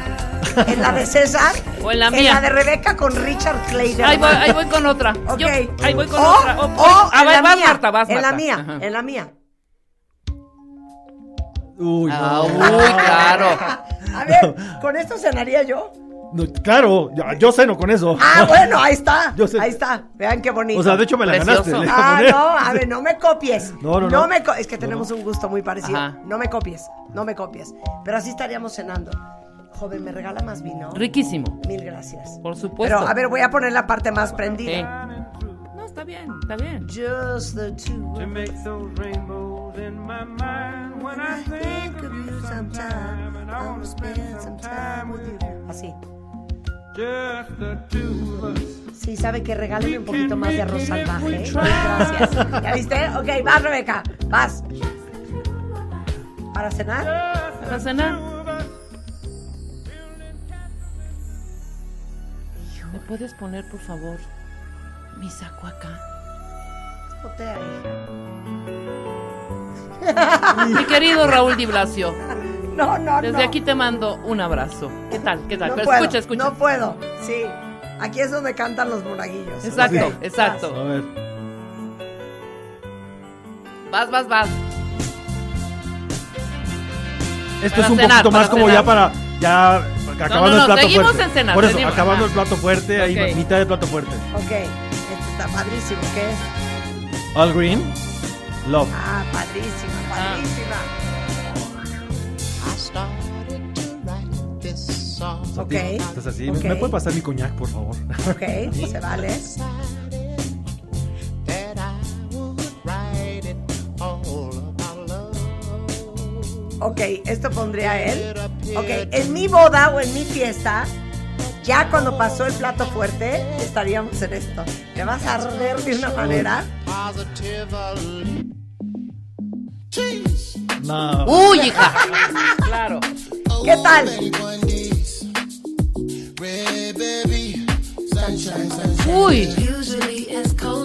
¿En la de César? O en la ¿En mía. la de Rebeca con Richard Clayder? Ahí voy, ahí voy con otra. Ok. Yo- ahí voy con o, otra. O- o a en ver, la vas, mía. Marta, vas, En la mía, Ajá. en la mía. Uy, no. Ah, uy, claro. A ver, ¿con esto cenaría yo? No, claro, yo, yo ceno con eso. Ah, bueno, ahí está. Yo. Ahí está. Vean qué bonito. O sea, de hecho me la Precioso. ganaste. Ah, no, a ver, no me copies. No, no, no. me co- es que tenemos un gusto muy parecido. Ajá. No me copies, no me copies. Pero así estaríamos cenando. Joven, ¿me regala más vino? Riquísimo. Mil gracias. Por supuesto. Pero, a ver, voy a poner la parte más prendida. No, está bien, está bien. Just the two of us. Think of you sometime, and I wanna spend some time with you. Así. Sí, sabe que regáleme un poquito más de arroz salvaje. Gracias. ¿Ya viste? Ok, vas, Rebeca. Vas. ¿Para cenar? ¿Para cenar? ¿Me puedes poner, por favor, mi saco acá? Botea, hija. Mi querido Raúl Di Blasio, No, no, desde no. aquí te mando un abrazo. ¿Qué tal? ¿Qué tal? No Pero puedo, escucha, escucha. No puedo. Sí. Aquí es donde cantan los monaguillos. Exacto, exacto. A ver. Vas, vas, vas. Esto Para es un cenar, poquito más como cenar. ya para. Ya acabando no, el plato seguimos fuerte. en cenar, Por eso, seguimos, acabando el plato fuerte, Ok. ahí mitad de plato fuerte. Ok. Este está padrísimo. ¿Qué es? All Green, Love. Ah, padrísima, Ah. Ok. Estás así. ¿Me puede pasar mi coñac, por favor? Ok, se vale. Ok, esto pondría él. Ok, en mi boda o en mi fiesta, ya cuando pasó el plato fuerte, estaríamos en esto. Te vas a arder de una manera. No. ¡Uy, hija! Claro. ¿Qué tal? ¡Uy!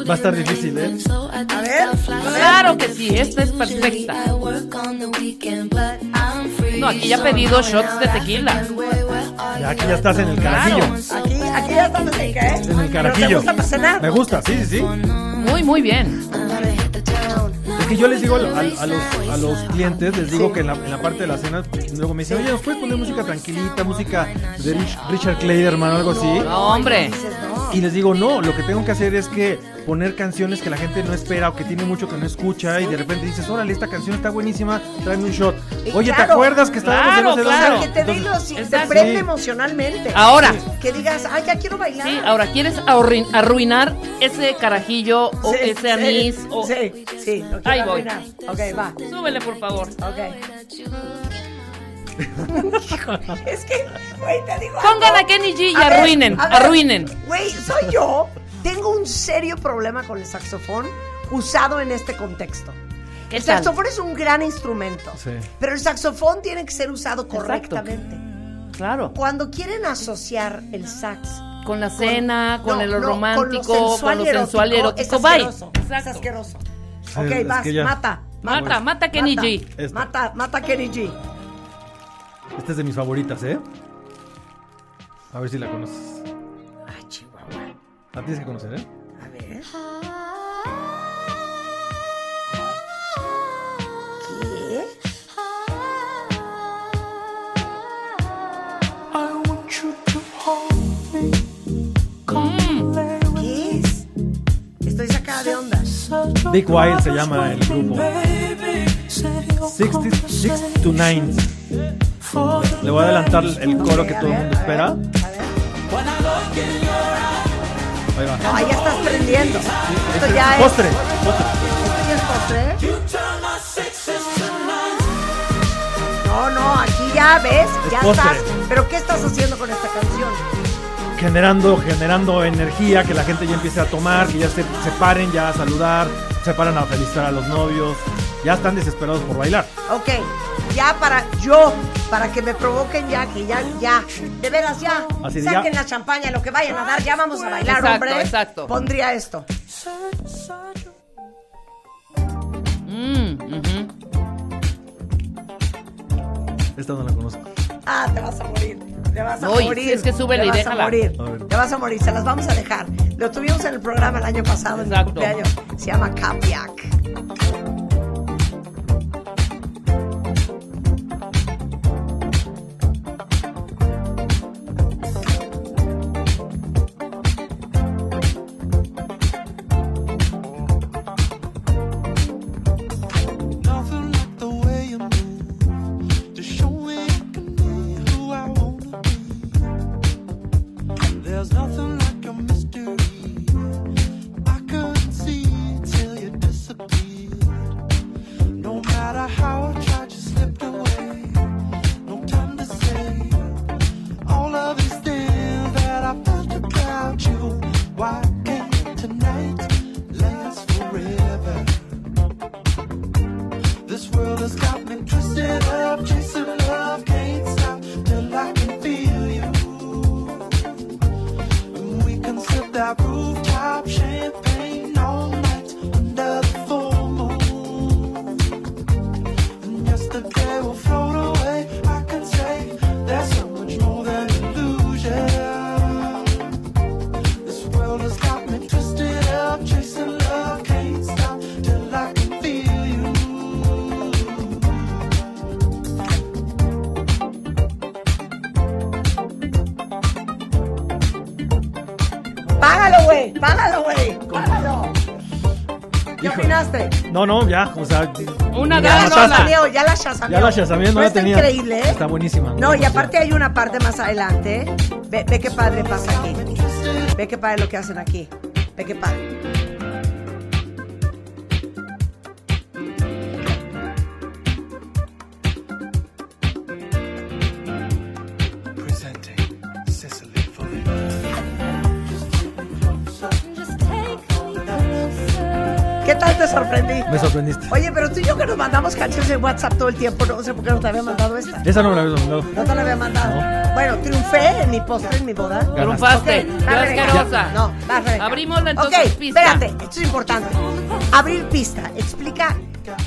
Va a estar difícil, ¿eh? A ver, Claro que sí, esta es perfecta. No, aquí ya he pedido shots de tequila. Ya aquí ya estás en el carajillo. aquí, aquí ya estamos en? En el ¿Pero te carajillo. gusta para cenar? Me gusta, sí, sí, sí. Muy, muy bien. Que yo les digo a, a- a los, a los clientes, les digo que en la, en la parte de la cena, luego me dicen, oye, ¿nos puedes poner música tranquilita, música de Rich- Richard Clayderman o algo así? No, hombre. Y les digo, no, lo que tengo que hacer es que poner canciones que la gente no espera o que tiene mucho que no escucha y de repente dices, órale, esta canción está buenísima, tráeme un shot. Oye, ¿te acuerdas que estábamos en claro, dónde? claro. Que te, Entonces, los- te prende Sí. emocionalmente. Ahora. Que digas, ay, ya quiero bailar. Sí, ahora, ¿quieres arruin- arruinar ese carajillo o Sí, ese sí, anís? O... Sí, sí, lo quiero Ahí voy. arruinar. Ok, va. Súbele, por favor. Ok. Es que, güey, te digo. Pongan algo. a Kenny G y A arruinen, ver, arruinen. Güey, soy yo. Tengo un serio problema con el saxofón usado en este contexto. ¿Qué el tal? saxofón es un gran instrumento, Sí. pero el saxofón tiene que ser usado correctamente. Claro. Cuando quieren asociar el sax Con la cena, con, no, el no, romántico, con lo sensual, con y lo sensual y erótico, erótico. es Bye. asqueroso, es asqueroso. Sí, ok, es vas, ya- mata, Mata, mata Kenny G. Esta. Mata, mata Kenny G. Esta es de mis favoritas, ¿eh? A ver si la conoces. Ay, Chihuahua. La tienes que conocer, ¿eh? A ver. ¿Qué? ¿Qué es? Estoy sacada de onda. Big Wild se llama el grupo. 66 to 9. Le voy a adelantar el coro que todo el mundo espera. Ahí va. Ya estás prendiendo. Esto Este ya es es. postre, postre. ¿Esto ya es postre? No, no, aquí ya ves, ya postre. estás. ¿Pero qué estás haciendo con esta canción? Generando, generando energía, que la gente ya empiece a tomar, que ya se, se paren ya a saludar, se paran a felicitar a los novios. Ya están desesperados por bailar. Ok, ya para yo, para que me provoquen ya, que ya, ya, de veras ya, Así de saquen ya. la champaña, lo que vayan a dar, ya vamos a bailar, Exacto, hombre. exacto. Pondría esto. Mm, ujú. Esta no la conozco. Ah, te vas a morir. Te vas a Uy, morir. sí, es que súbele te y vas déjala. a morir. A. Te vas a morir. Se las vamos a dejar. Lo tuvimos en el programa el año pasado, en mi cumpleaños. Se llama Capiac. No, no, ya, o sea. Una Ya la rola. chasameó, ya la chasameó. Ya la chasameé, no la está tenía. increíble, ¿eh? Está buenísima, No, y aparte hay una parte más adelante. Ve, ve qué padre pasa aquí. Ve qué padre lo que hacen aquí. Ve qué padre. Sorprendí? Me sorprendiste. Oye, pero tú y yo que nos mandamos canciones en WhatsApp todo el tiempo, no sé por qué no te había mandado esta. Esa no me la había mandado. No te la había mandado. Bueno, triunfé en mi postre, en mi boda. Triunfaste. Ok, Qué va, Rebeca. asquerosa. No, va, Rebeca. Abrimosla entonces, Ok, pista. espérate, esto es importante. Abrir pista. Explica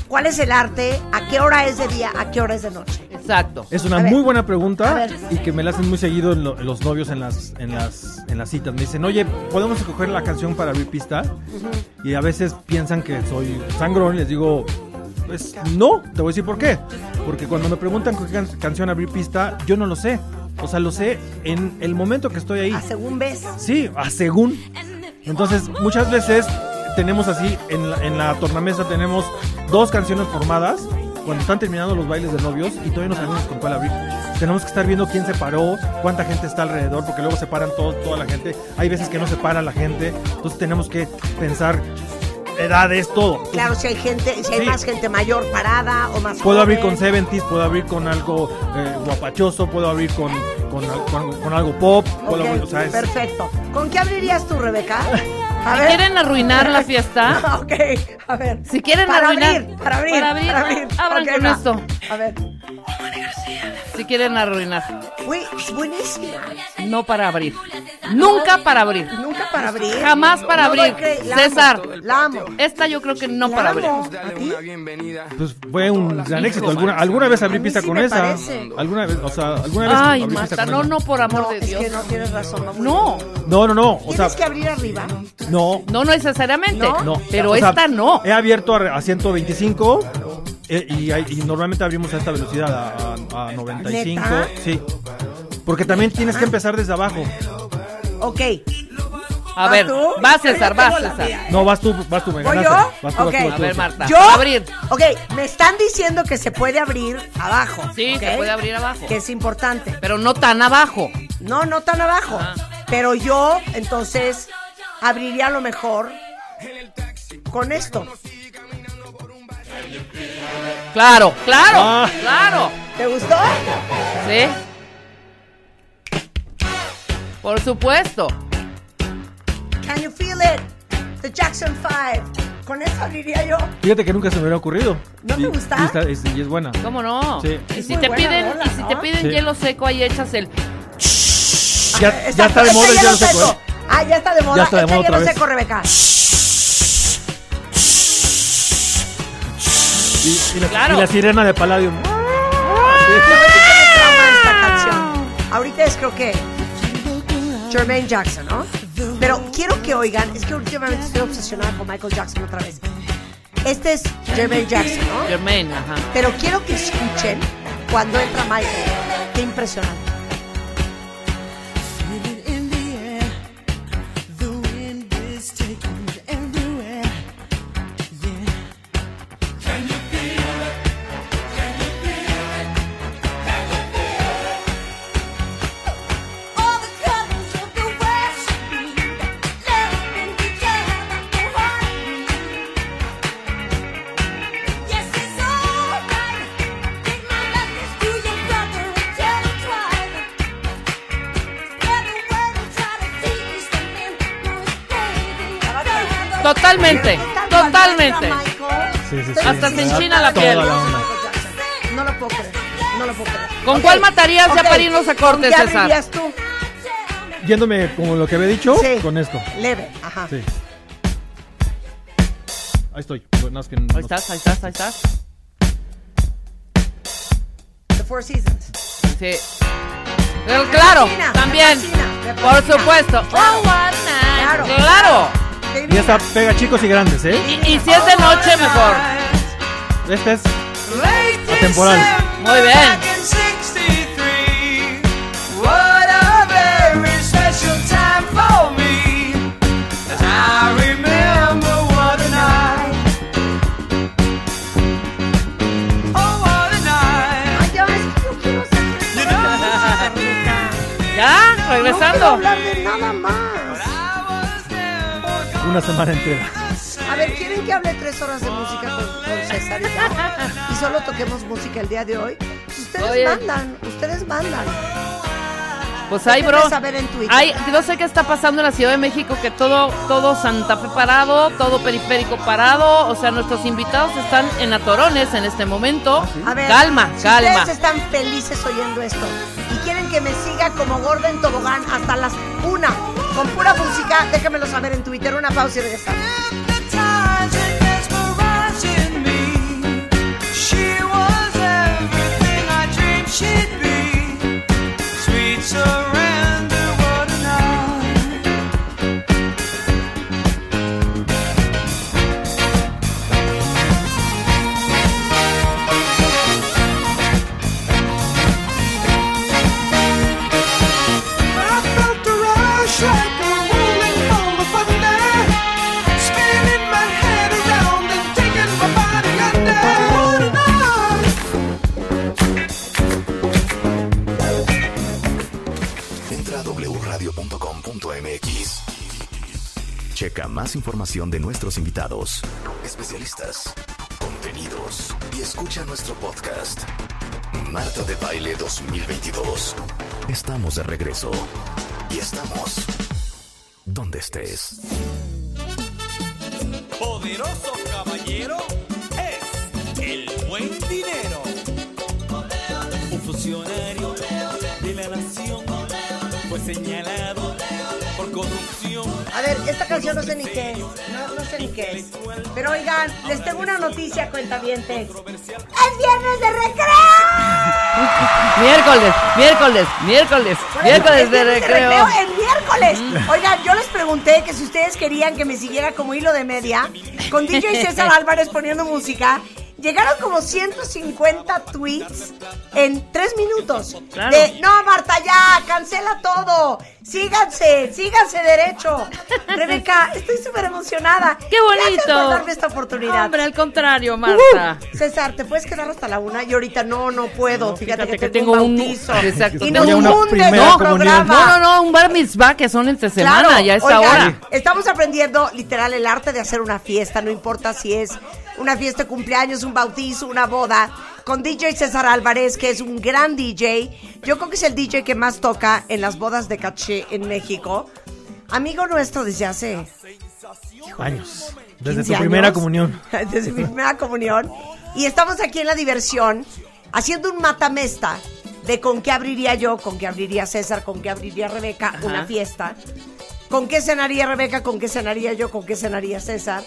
cuál es el arte, a qué hora es de día, a qué hora es de noche. Exacto. Es una A ver. muy buena A pregunta ver. y que me la hacen muy seguido en lo- en los novios en las, en las en las citas. Me dicen, oye, ¿podemos escoger la canción para abrir pista? Y a veces piensan que soy sangrón y les digo, pues no, te voy a decir por qué. Porque cuando me preguntan con qué can- canción abrir pista, yo no lo sé. O sea, lo sé en el momento que estoy ahí. A según ves. Sí, a según. Entonces, muchas veces tenemos así, en la, en la tornamesa tenemos dos canciones formadas cuando están terminando los bailes de novios y todavía no sabemos con cuál abrir. Tenemos que estar viendo quién se paró, cuánta gente está alrededor, porque luego se paran todo, toda la gente. Hay veces que no se para la gente, entonces tenemos que pensar edades, todo. Claro, si hay gente, si hay Sí. más gente mayor parada o más Puedo abrir con joven. 70s, puedo abrir con algo eh, guapachoso, puedo abrir con, con, con- con algo pop, puedo abrir- o sea, es- Perfecto. ¿Con qué abrirías tú, Rebeca? A Si ver. quieren arruinar la fiesta, ok, a ver. Si quieren para arruinar- abrir, para abrir, para abrir, para abrir. abran Ok, con va. esto. A ver. Si quieren arruinar, Uy, es buenísima. no para abrir. Nunca para abrir. Nunca para abrir. Jamás para No abrir. amo, César. La amo. Esta yo creo que no La para abrir. amo. ¿A ti? Pues fue un gran éxito. ¿Alguna, alguna vez abrí pista sí con esa? parece. ¿Alguna vez? O sea, ¿alguna vez Ay, abrí pista Marta, con no, esa? no, por amor No, de es Dios. que no tienes razón. mamá. No, No, no, no. O sea, Tienes que abrir arriba. no. no necesariamente. ¿No? No, Pero o sea, esta no. He abierto a, a 125 eh, y, hay- y normalmente abrimos a esta velocidad, a, a 95. ¿Neta? Sí. Porque también tienes que empezar desde abajo. Ok. A ¿Vas ver, tú? va Yo ya César, va tengo la César. mía. No, vas tú, vas tú, me ¿Voy ganaste. yo? Vas tú, Ok. vas tú, vas A ver, vas. Marta. Yo, Abrir. ok, me están diciendo que se puede abrir abajo. Sí, ¿ok? se puede abrir abajo. Que es importante. Pero no tan abajo. No, no tan abajo. Ah. Pero yo, entonces, abriría a lo mejor con esto. Claro, claro, Ah. claro. ¿Te gustó? ¿Sí? Por supuesto. Can you feel it? The Jackson 5. Con eso abriría yo. Fíjate que nunca se me hubiera ocurrido. ¿No te Y- gusta? Y, está- es, y es buena. ¿Cómo no? Sí. Y si te piden, rola, y si te piden Sí. hielo seco, ahí echas el. Ya, ya Exacto, está de moda el hielo seco. ¿eh? Ah, ya está de moda. Ya está de Echa moda otra hielo vez. seco, Rebeca. Y, y la, Claro. y la sirena de Palladium. Ahorita es creo que Jermaine Jackson, ¿no? Pero quiero que oigan, es que últimamente estoy obsesionada con Michael Jackson otra vez. Este es Jermaine Jackson, ¿no? Jermaine, ajá. Pero quiero que escuchen cuando entra Michael. Qué impresionante. Sí, sí, Hasta se enchina la piel. No lo puedo creer. No lo puedo creer. ¿Con cuál matarías ya ok. para irnos a corte, ¿Con qué César? tú? Yéndome como lo que había dicho, Sí. con esto. Leve, ajá. Sí. Ahí estoy. Que no- Ahí estás, ahí estás, ahí estás. The Four Seasons. Sí. Pero claro, también. Por supuesto. Claro. Oh, night. Claro. Claro. Y esta pega chicos y grandes, ¿eh? Y, y si es de noche, mejor. Esta es atemporal. Muy bien. Back in 63, what a very special time for me. As I remember what a night. Oh, what a night. Ay, ya Ya, No Una semana entera. A ver, ¿quieren que hable tres horas de música con, con César y? Y solo toquemos música el día de hoy. Ustedes Oye. mandan, ustedes mandan. Pues ahí, bro. En Twitter. Hay, no sé qué está pasando en la Ciudad de México, que todo, todo Santa Fe parado, todo periférico parado. O sea, nuestros invitados están en atorones en este momento. A ver, calma, si calma. ustedes están felices oyendo esto que me siga como gorda en tobogán hasta las una con pura música, déjenmelo saber en Twitter. Una pausa y regresamos. Checa más información de nuestros invitados, especialistas, contenidos y escucha nuestro podcast. Marta de Baile 2022. Estamos de regreso. Y estamos donde estés. poderoso caballero es el buen dinero. Un funcionario de la nación fue señalado por corrupción. A ver, esta canción no sé ni qué es. No, no sé ni qué es. Pero oigan, les tengo una noticia, cuentavientes. ¡Es viernes de recreo! Miércoles, miércoles, miércoles, miércoles de viernes recreo. el miércoles. Oigan, yo les pregunté que si ustedes querían que me siguiera como hilo de media, con DJ César Álvarez poniendo música, llegaron como 150 tweets en tres minutos. Claro. De, no, Marta, ya, cancela todo. Síganse, síganse derecho. Rebeca, estoy súper emocionada. ¡Qué Gracias por bonito! darme esta oportunidad. Hombre, al contrario, Marta. Uh, César, ¿te puedes quedar hasta la una? Y ahorita no, no puedo. fíjate, fíjate que, que tengo, tengo un un- bautizo. Exacto, Y nos hunde el comunión. programa. No, no, no, un bar mitzvah que son entre semana, Claro, ya es oigan, hora. Estamos aprendiendo literal el arte de hacer una fiesta, no importa si es una fiesta de cumpleaños, un bautizo, una boda, con DJ César Álvarez, que es un gran DJ. Yo creo que es el DJ que más toca en las bodas de caché en México. Amigo nuestro desde hace Años. Desde 15 tu primera comunión. Desde mi primera comunión. Y estamos aquí en la diversión, haciendo un matamesta de con qué abriría yo, con qué abriría César, con qué abriría Rebeca Ajá. una fiesta. ¿Con qué cenaría Rebeca? ¿Con qué cenaría yo? ¿Con qué cenaría César?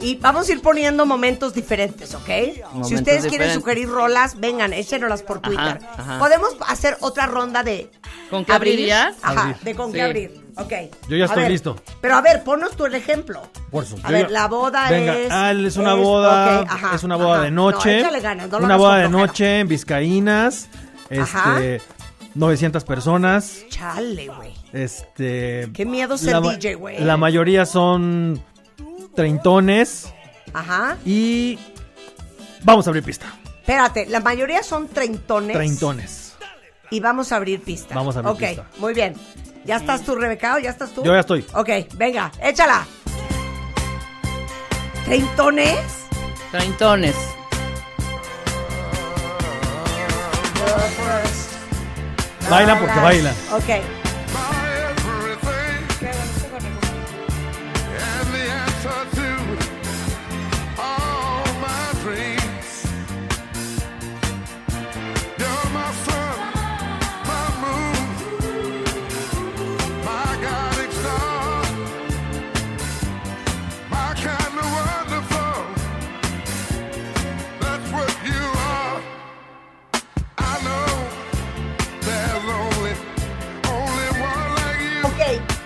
Y vamos a ir poniendo momentos diferentes, ¿ok? si ustedes quieren sugerir rolas, vengan, échenoslas por Twitter. ajá. Podemos hacer otra ronda de... ¿Con qué abrir? abrirías? Ajá, Abrir. de con qué abrir. Ok. Yo ya estoy ver, listo. Pero a ver, ponnos tú el ejemplo. Por su- A ver, ya- la boda Venga, es... ah, es una es- boda, ajá, es una boda ajá. de noche. No, ganas, una boda de noche en Vizcaínas. Ajá. Este 900 personas. Chale, güey. Este Qué miedo ser la DJ, güey. La mayoría son treintones Ajá. y vamos a abrir pista. Espérate, la mayoría son treintones. Treintones. Y vamos a abrir pista. Vamos a abrir Ok, pista. muy bien. ¿Ya estás tú, Rebeca? ¿O ¿Ya estás tú? Yo ya estoy. Ok, venga, échala. ¿Treintones? Treintones. Bailan porque bailan. Ok.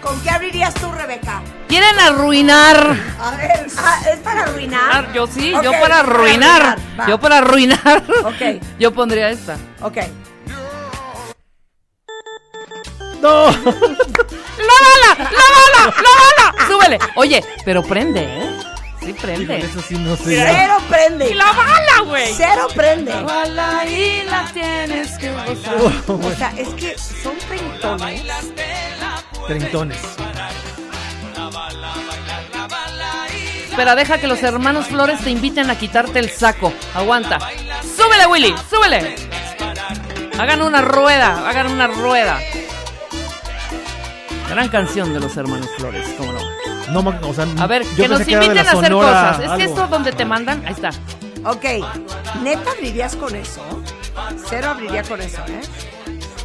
¿Con qué abrirías tú, Rebeca? ¿Quieren arruinar? A ver, ah, ¿es para arruinar? Ah, Yo sí, yo para arruinar. Yo para arruinar. Ok. Yo pondría esta. Ok. ¡No! ¡La bala! ¡La bala! ¡La bala! Súbele. Oye, pero prende, ¿eh? Sí, prende. Eso sí no sé. Cero prende. ¡Y la bala, güey! Cero prende. La bala y la tienes que gozar. O sea, es que son treintones. Treintones. Espera, deja que los hermanos Flores te inviten a quitarte el saco. Aguanta. ¡Súbele, Willy! ¡Súbele! Hagan una rueda, hagan una rueda. Gran canción de los hermanos Flores, cómo no. No, o sea, A ver, que nos inviten a hacer Sonora cosas. Es que algo. esto donde te mandan, ahí está. Ok, ¿neta abrirías con eso? Cero abriría con eso, ¿eh?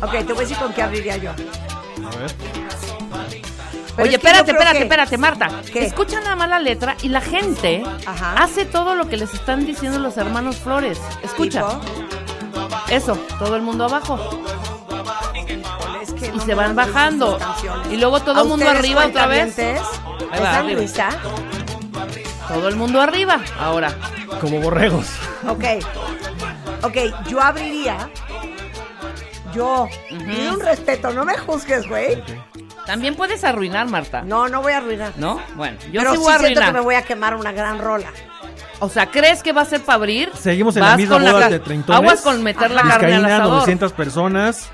Ok, te voy a decir con qué abriría yo. A ver. Pero Oye, es que yo espérate, espérate, que- espérate, Marta. ¿Qué? Escucha nada más la letra y la gente Ajá. hace todo lo que les están diciendo los hermanos Flores. Escucha. Tipo, Eso, todo el mundo abajo. es que Y no se van bajando. Y luego todo ¿A el mundo arriba otra vez. Ahí ¿les va, arriba. risa? Todo el mundo arriba. Ahora. Como borregos. Ok. Ok, yo abriría. Yo. Y un respeto, no me juzgues, güey. También puedes arruinar, Marta. No, no voy a arruinar. ¿No? Bueno, yo Pero sí sí voy a siento que arruinar. me voy a quemar una gran rola. O sea, ¿crees que va a ser para abrir? Seguimos en la misma con boda de treintones. Aguas con meter la carne al Vizcaína, asador. 900 personas.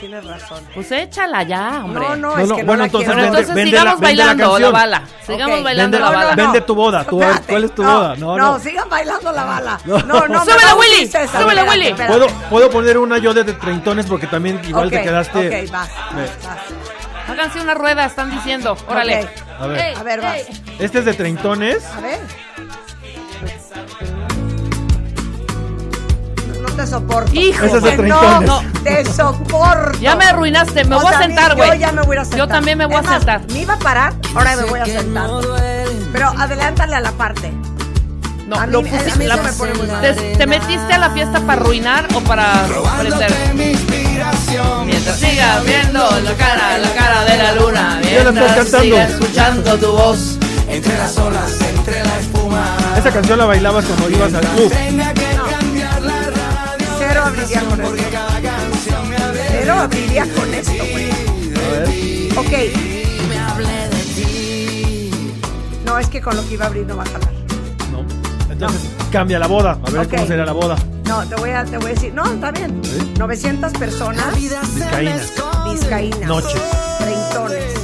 Tienes razón. Pues échala ya, hombre. No, no, No, es no, que no bueno, la entonces vende- entonces vende la- sigamos la bailando la bala. Sigamos bailando Vende- la bala. vende tu boda. Tú, Espérate, ¿cuál es tu no, boda? No, no. sigan bailando la bala. No. No, no, Súbele, Willy, César, súbele, Willy. espérate. ¿Puedo, puedo poner una yo de treintones porque también igual te quedaste. Ok, vas, vas, vas. Háganse una rueda, están diciendo. Órale. Ok. A ver. ey, A ver, vas. Este es de treintones. A ver. Te soporto. Hijo, Ese es de Que treintones. No, te soporto. Ya me arruinaste, me O voy a sentar, Yo güey. ya me voy a ir a sentar. Yo también me voy Es a más, sentar. Me iba a parar, ahora me voy a sentar. Pero adelántale a la parte. No, A mí- lo a mí pusiste- se la- me pone muy mal. ¿Te, te metiste a la fiesta para arruinar o para prender? Mientras sigas viendo la cara, la cara de la luna, mientras cantando. sigas escuchando tu voz. Entre las olas, entre la espuma. Esa canción la bailabas cuando ibas al club. Abriría con esto. Cero abriría con esto, güey. A ver. Ok. No, es que con lo que iba a abrir no va a jalar. No. Entonces cambia la boda. A ver Ok. cómo sería la boda. No, te voy a, te voy a decir. No, está bien. 900 personas. Vizcaínas. Vizcaínas. Noche. Treintones.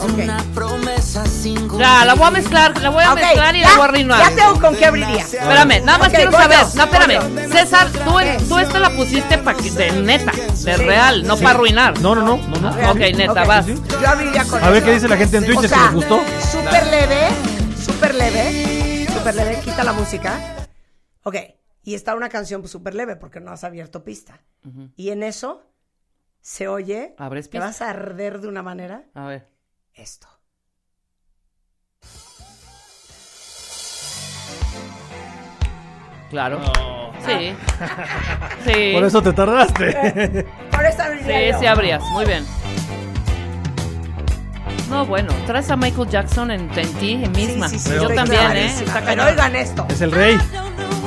Ok. Ya, la voy a mezclar, la voy a Ok, mezclar y ya, la voy a arruinar. Ya tengo con qué abriría. Espérame, nada más Ok, quiero saber. yo, No, espérame. César, tú, tú esta la pusiste para que de neta, de Sí. real, no para arruinar. No, no, no. no, no. Ok, neta, vas. Yo abriría con A ver qué dice la gente en Twitter, O sea, si les gustó. Súper leve, súper leve, súper leve, quita la música. Ok, y está una canción súper leve porque no has abierto pista. Y en eso se oye, Abres te pista. vas a arder de una manera, A ver. Esto. Claro. Sí. Sí. Por eso te tardaste. Por eso Sí, yo. sí abrías. Muy bien. No, bueno, traes a Michael Jackson en, en ti, misma. Sí, sí, sí, Yo también, ¿eh? Está Pero oigan esto. Es el rey.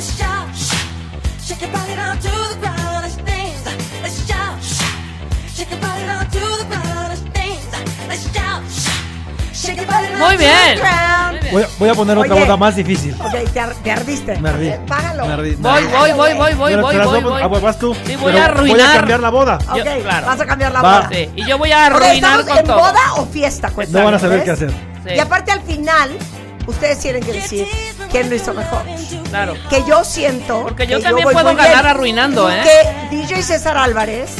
let's shout. Shake your body down to the ground, let's dance, let's shout. Shake your body down to the ground, let's dance, let's shout. Shake your body down Muy to the bien. ground. Voy, voy a poner otra Oye. boda más difícil. Ok, te, ar- te ardiste. Me ardí. Págalo. Me ardí. Voy, voy, voy, voy, voy, Pero voy, te las voy, voy voy. Ah, pues vas tú. Sí, voy Pero a Voy arruinar. a cambiar la boda. Ok, Yo- claro. vas a cambiar la Va. boda. Sí, y yo voy a arruinar ¿Estamos con en todo. boda o fiesta? Cuéntame, No van a saber ¿ves? qué hacer. Sí, Y aparte al final, ustedes tienen que decir quién lo hizo mejor. claro. Que yo siento. Porque yo que también voy puedo ganar bien. arruinando, ¿eh? Que DJ César Álvarez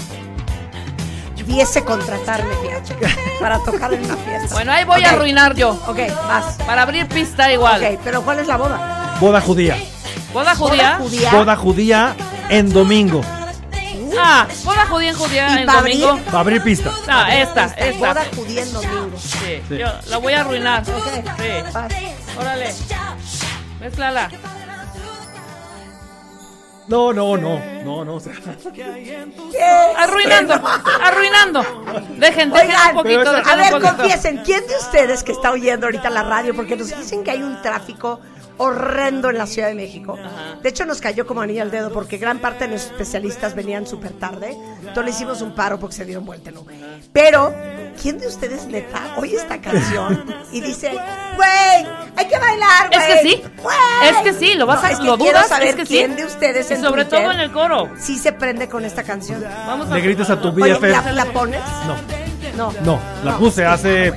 pudiese contratarme, fíjate, para tocar en una fiesta. Bueno, ahí voy Ok, a arruinar yo. Ok, vas. Para abrir pista igual. Ok, pero ¿cuál es la boda? Boda judía. ¿Boda judía? ¿Boda judía? Boda judía en domingo. Ah, boda judía en judía ¿Y en domingo. abrir? Va a abrir pista. Ah, esta, Esta, esta. Boda judía en domingo. Sí, Sí. yo la voy a arruinar. Ok, Sí. vas. Órale. Mézclala. No, no, no. No, no. o sea, Arruinando, arruinando. Dejen, dejen Oigan, un poquito, pero A dejen ver, un poquito. confiesen, ¿quién de ustedes que está oyendo ahorita la radio? Porque nos dicen que hay un tráfico horrendo en la Ciudad de México. De hecho, nos cayó como anillo al dedo porque gran parte de los especialistas venían súper tarde. Entonces le hicimos un paro porque se dieron vuelta, ¿no? Pero, ¿quién de ustedes neta oye esta canción y dice, güey, hay que bailar, güey? Es que sí. güey"? Es que sí, lo vas No, a es que lo dudas, saber es que sí. quién de ustedes Y en sobre Twitter todo en el coro. sí se prende con esta canción. Vamos a Le gritas a tu Oye, BFF. ¿la, la pones? No, No. no. La puse hace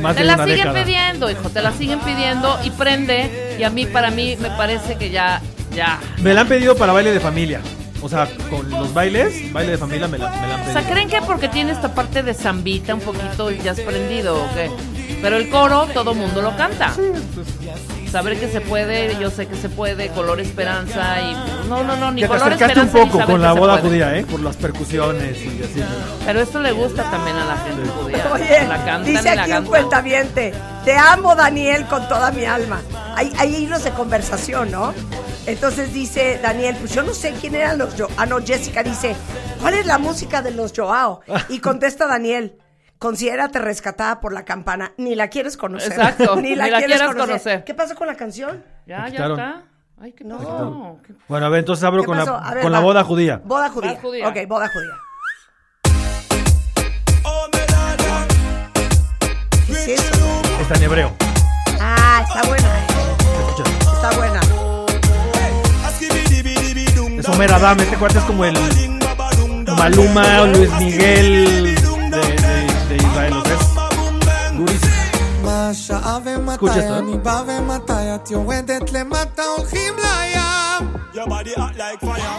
más Te de la una siguen década. pidiendo, hijo, te la siguen pidiendo y prende. Y a mí, para mí, me parece que ya, ya. Me la han pedido para baile de familia. O sea, con los bailes, baile de familia me la, me la han O pedido. sea, ¿creen que porque tiene esta parte de zambita un poquito ya has prendido o qué? Pero el coro, todo mundo lo canta. Saber que se puede, yo sé que se puede, color esperanza y... No, no, no, ni Que te color acercaste un esperanza ni poco saber con que la se boda puede. judía, ¿eh? Por las percusiones y así. Pero esto le gusta también a la gente judía. Oye, la cantan dice la aquí un cantan. cuentaviente, te amo Daniel con toda mi alma. Hay, hay hilos de conversación, ¿no? Entonces dice Daniel, pues yo no sé quién eran los Joao. Ah, no, Jessica dice, ¿cuál es la música de los Joao? Y contesta Daniel, considérate rescatada por la campana, ni la quieres conocer. Exacto, ni la, ni la quieres quieres conocer. conocer. ¿Qué pasó con la canción? Ya, ya está. Ay, qué No. Bueno, a ver, entonces abro ¿Qué con la, ver, con la boda judía. Boda judía. Boda judía. Ok, boda judía. ¿Qué es eso? Está en hebreo. Ah, está buena. Escucha. Está buena. Es Homer Adam, este cuate es como el Maluma o Luis Miguel מה שעה ומתי. אני בא ומתי את יורדת למטה הולכים לים Your body hot like fire.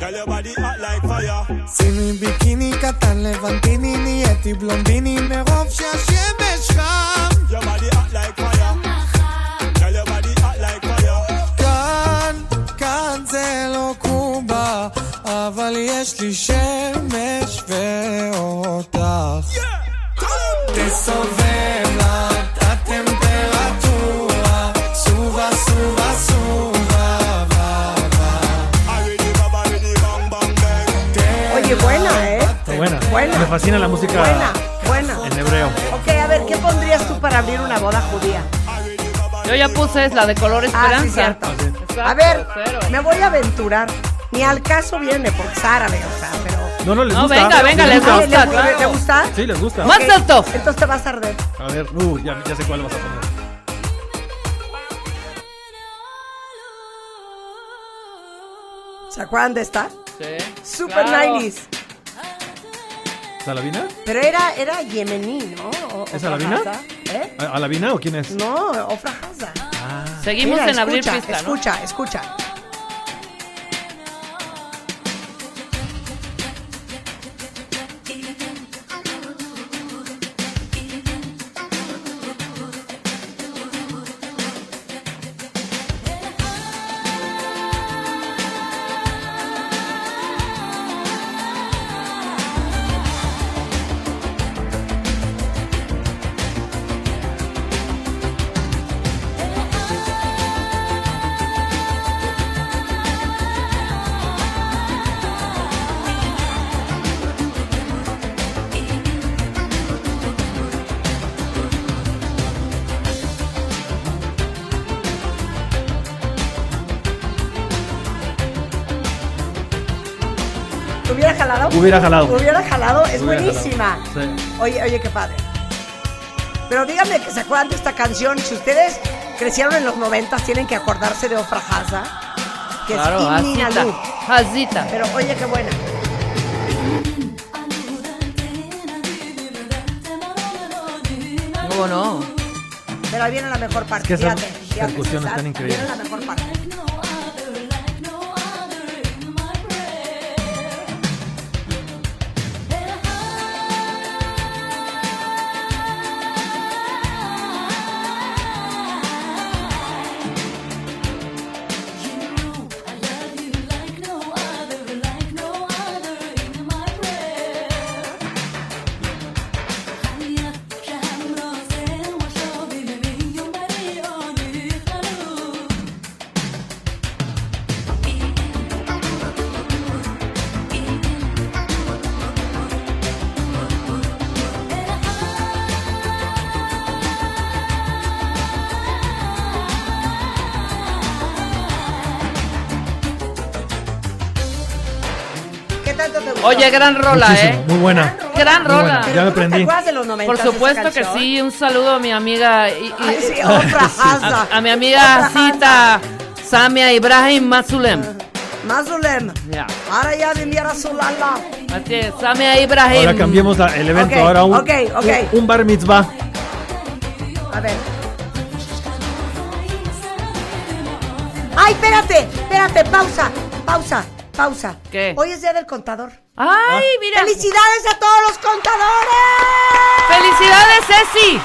Girl, your body hot like fire. שימי ביקיני קטן לבנטיני נהייתי בלונדיני מרוב שהשמש חם Your body hot like fire. Girl, your body hot like fire. כאן, כאן זה לא קובה אבל יש לי שמש ואותך תסובב buena. Me fascina la música Buena, buena. en hebreo. Ok, a ver, ¿qué pondrías tú para abrir una boda judía? Yo ya puse es la de color Ah, esperanza. sí, cierto. Exacto, A ver, cero. me voy a aventurar. Ni al caso viene porque es árabe, o sea, pero... No, no, les No, gusta. venga, venga, les gusta. Ah, ¿le- gusta, claro. ¿Le gusta? Sí, les gusta. Más Ok, alto. Entonces te vas a arder. A ver, uh, ya, ya sé cuál vas a poner. ¿Se acuerdan de esta? Sí. Super Claro. 90s. ¿Salavina? Pero era, era yemení, ¿no? O- ¿Es Alavina? ¿Eh? ¿A- ¿Alavina o quién es? No, Ofra Haza. Seguimos Mira, en abrir escucha, pista, ¿no? Escucha, escucha. Hubiera jalado? Hubiera jalado. Es Hubiera buenísima. jalado. Sí. Oye, oye, qué padre. Pero díganme que se acuerdan de esta canción. Si ustedes crecieron en los 90, tienen que acordarse de Ofra Haza, que Claro, es Imni Hazita. Pero oye, qué buena. ¿Cómo no? Pero ahí viene la mejor parte. que esas fíjate, fíjate, percusiones César, están increíbles. Viene la mejor parte. Gran rola, Muchísimo, ¿eh? muy buena. Gran buena. rola. Ya me ¿tú no prendí. ¿Te acuerdas de los 90 Por supuesto que sí. Un saludo a mi amiga. y- y- Ay, sí, Ofra Haza. a, a mi amiga Cita Samia Ibrahim Mazulem. Mazulem. Ya. Ahora ya de enviar a Zulala. Así es, Samia Ibrahim. Ahora cambiemos la- el evento. Ahora un, ok, ok. un, un bar mitzvah. A ver. Ay, espérate, espérate, pausa, pausa, pausa. ¿Qué? Hoy es día del contador. Ay, mira. ¡Felicidades a todos los contadores! ¡Felicidades, Ceci!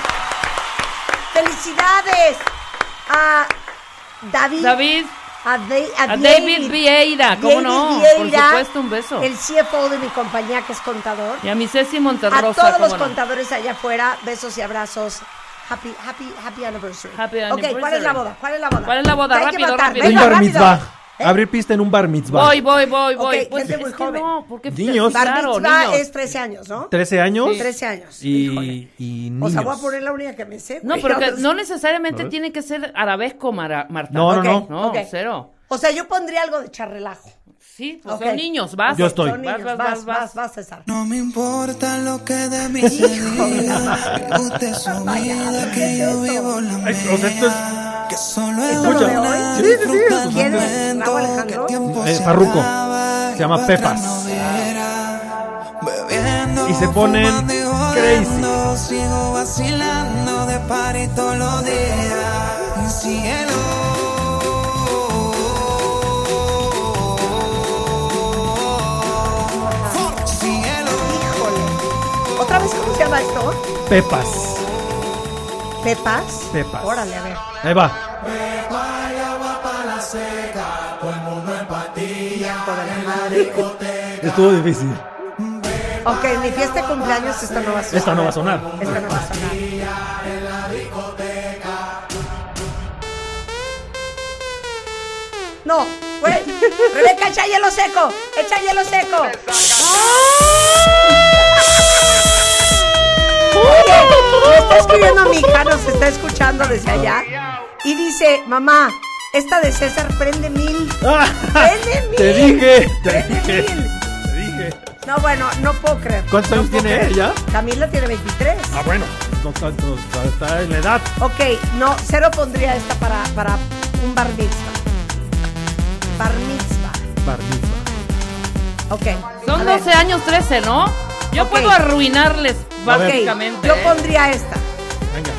¡Felicidades a David! David. A, Da- a A David, David Vieira, ¿cómo David no? Por Vieira, supuesto, un beso. El CFO de mi compañía que es contador. Y a mi Ceci A Monterrosa. todos los ¿cómo no? contadores allá afuera, besos y abrazos. Happy, happy, happy anniversary. Happy Ok, ¿cuál es anniversary. la boda? ¿Cuál es la boda? ¿Cuál es la boda? Hay que Rápido, rápido. Venga, rápido. ¿Eh? Abrir pista en un bar mitzvah. Voy, voy, voy, voy. Ok, pues gente es muy que no, porque Niños. Bar claro, mitzvah niños. es 13 años, ¿no? 13 años. 13 años. Y, y O sea, niños. voy a poner la única que me sé. No, pero que no necesariamente tiene que ser arabesco, Mara- Marta. No, no, no. Cero. O sea, yo pondría algo de charrelajo. Sí, pues son niños, vas. Yo estoy. Son niños, Vas, vas, vas, vas, vas, vas, César. No me importa lo que de mí se diga. Usted es su vida, que yo vivo la Ay, o sea, esto es Que solo es ¿Esto lo de hoy? Sí, sí, sí. ¿Quién es? ¿Raúl Alejandro? Eh, Farruko. Se llama Pepas. Y se ponen crazy. Sigo vacilando de party todos los días. Cielo. Esto? Pepas. ¿Pepas? Pepas. Órale, a ver. Ahí va. Estuvo difícil. Ok, mi fiesta de cumpleaños esta no va a sonar. Esta no va a sonar. Esta no va a sonar. No, güey. Rebeca, echa hielo seco. Echa hielo seco. Está escribiendo mi hija, nos está escuchando desde allá. Y dice, mamá, esta de César prende mil. Prende mil. Te dije, te dije, mil. te dije. No, bueno, no puedo creer. ¿Cuántos No años tiene creer. ella? Camila tiene 23. Ah, bueno, no tanto, está en la edad. Ok, no, cero pondría esta para, para un bar mitzvah. Bar mitzvah. Bar mitzvah. Ok. Son a ver, 12 años, 13, ¿no? Yo puedo arruinarles básicamente. Yo ¿eh? pondría esta. Venga.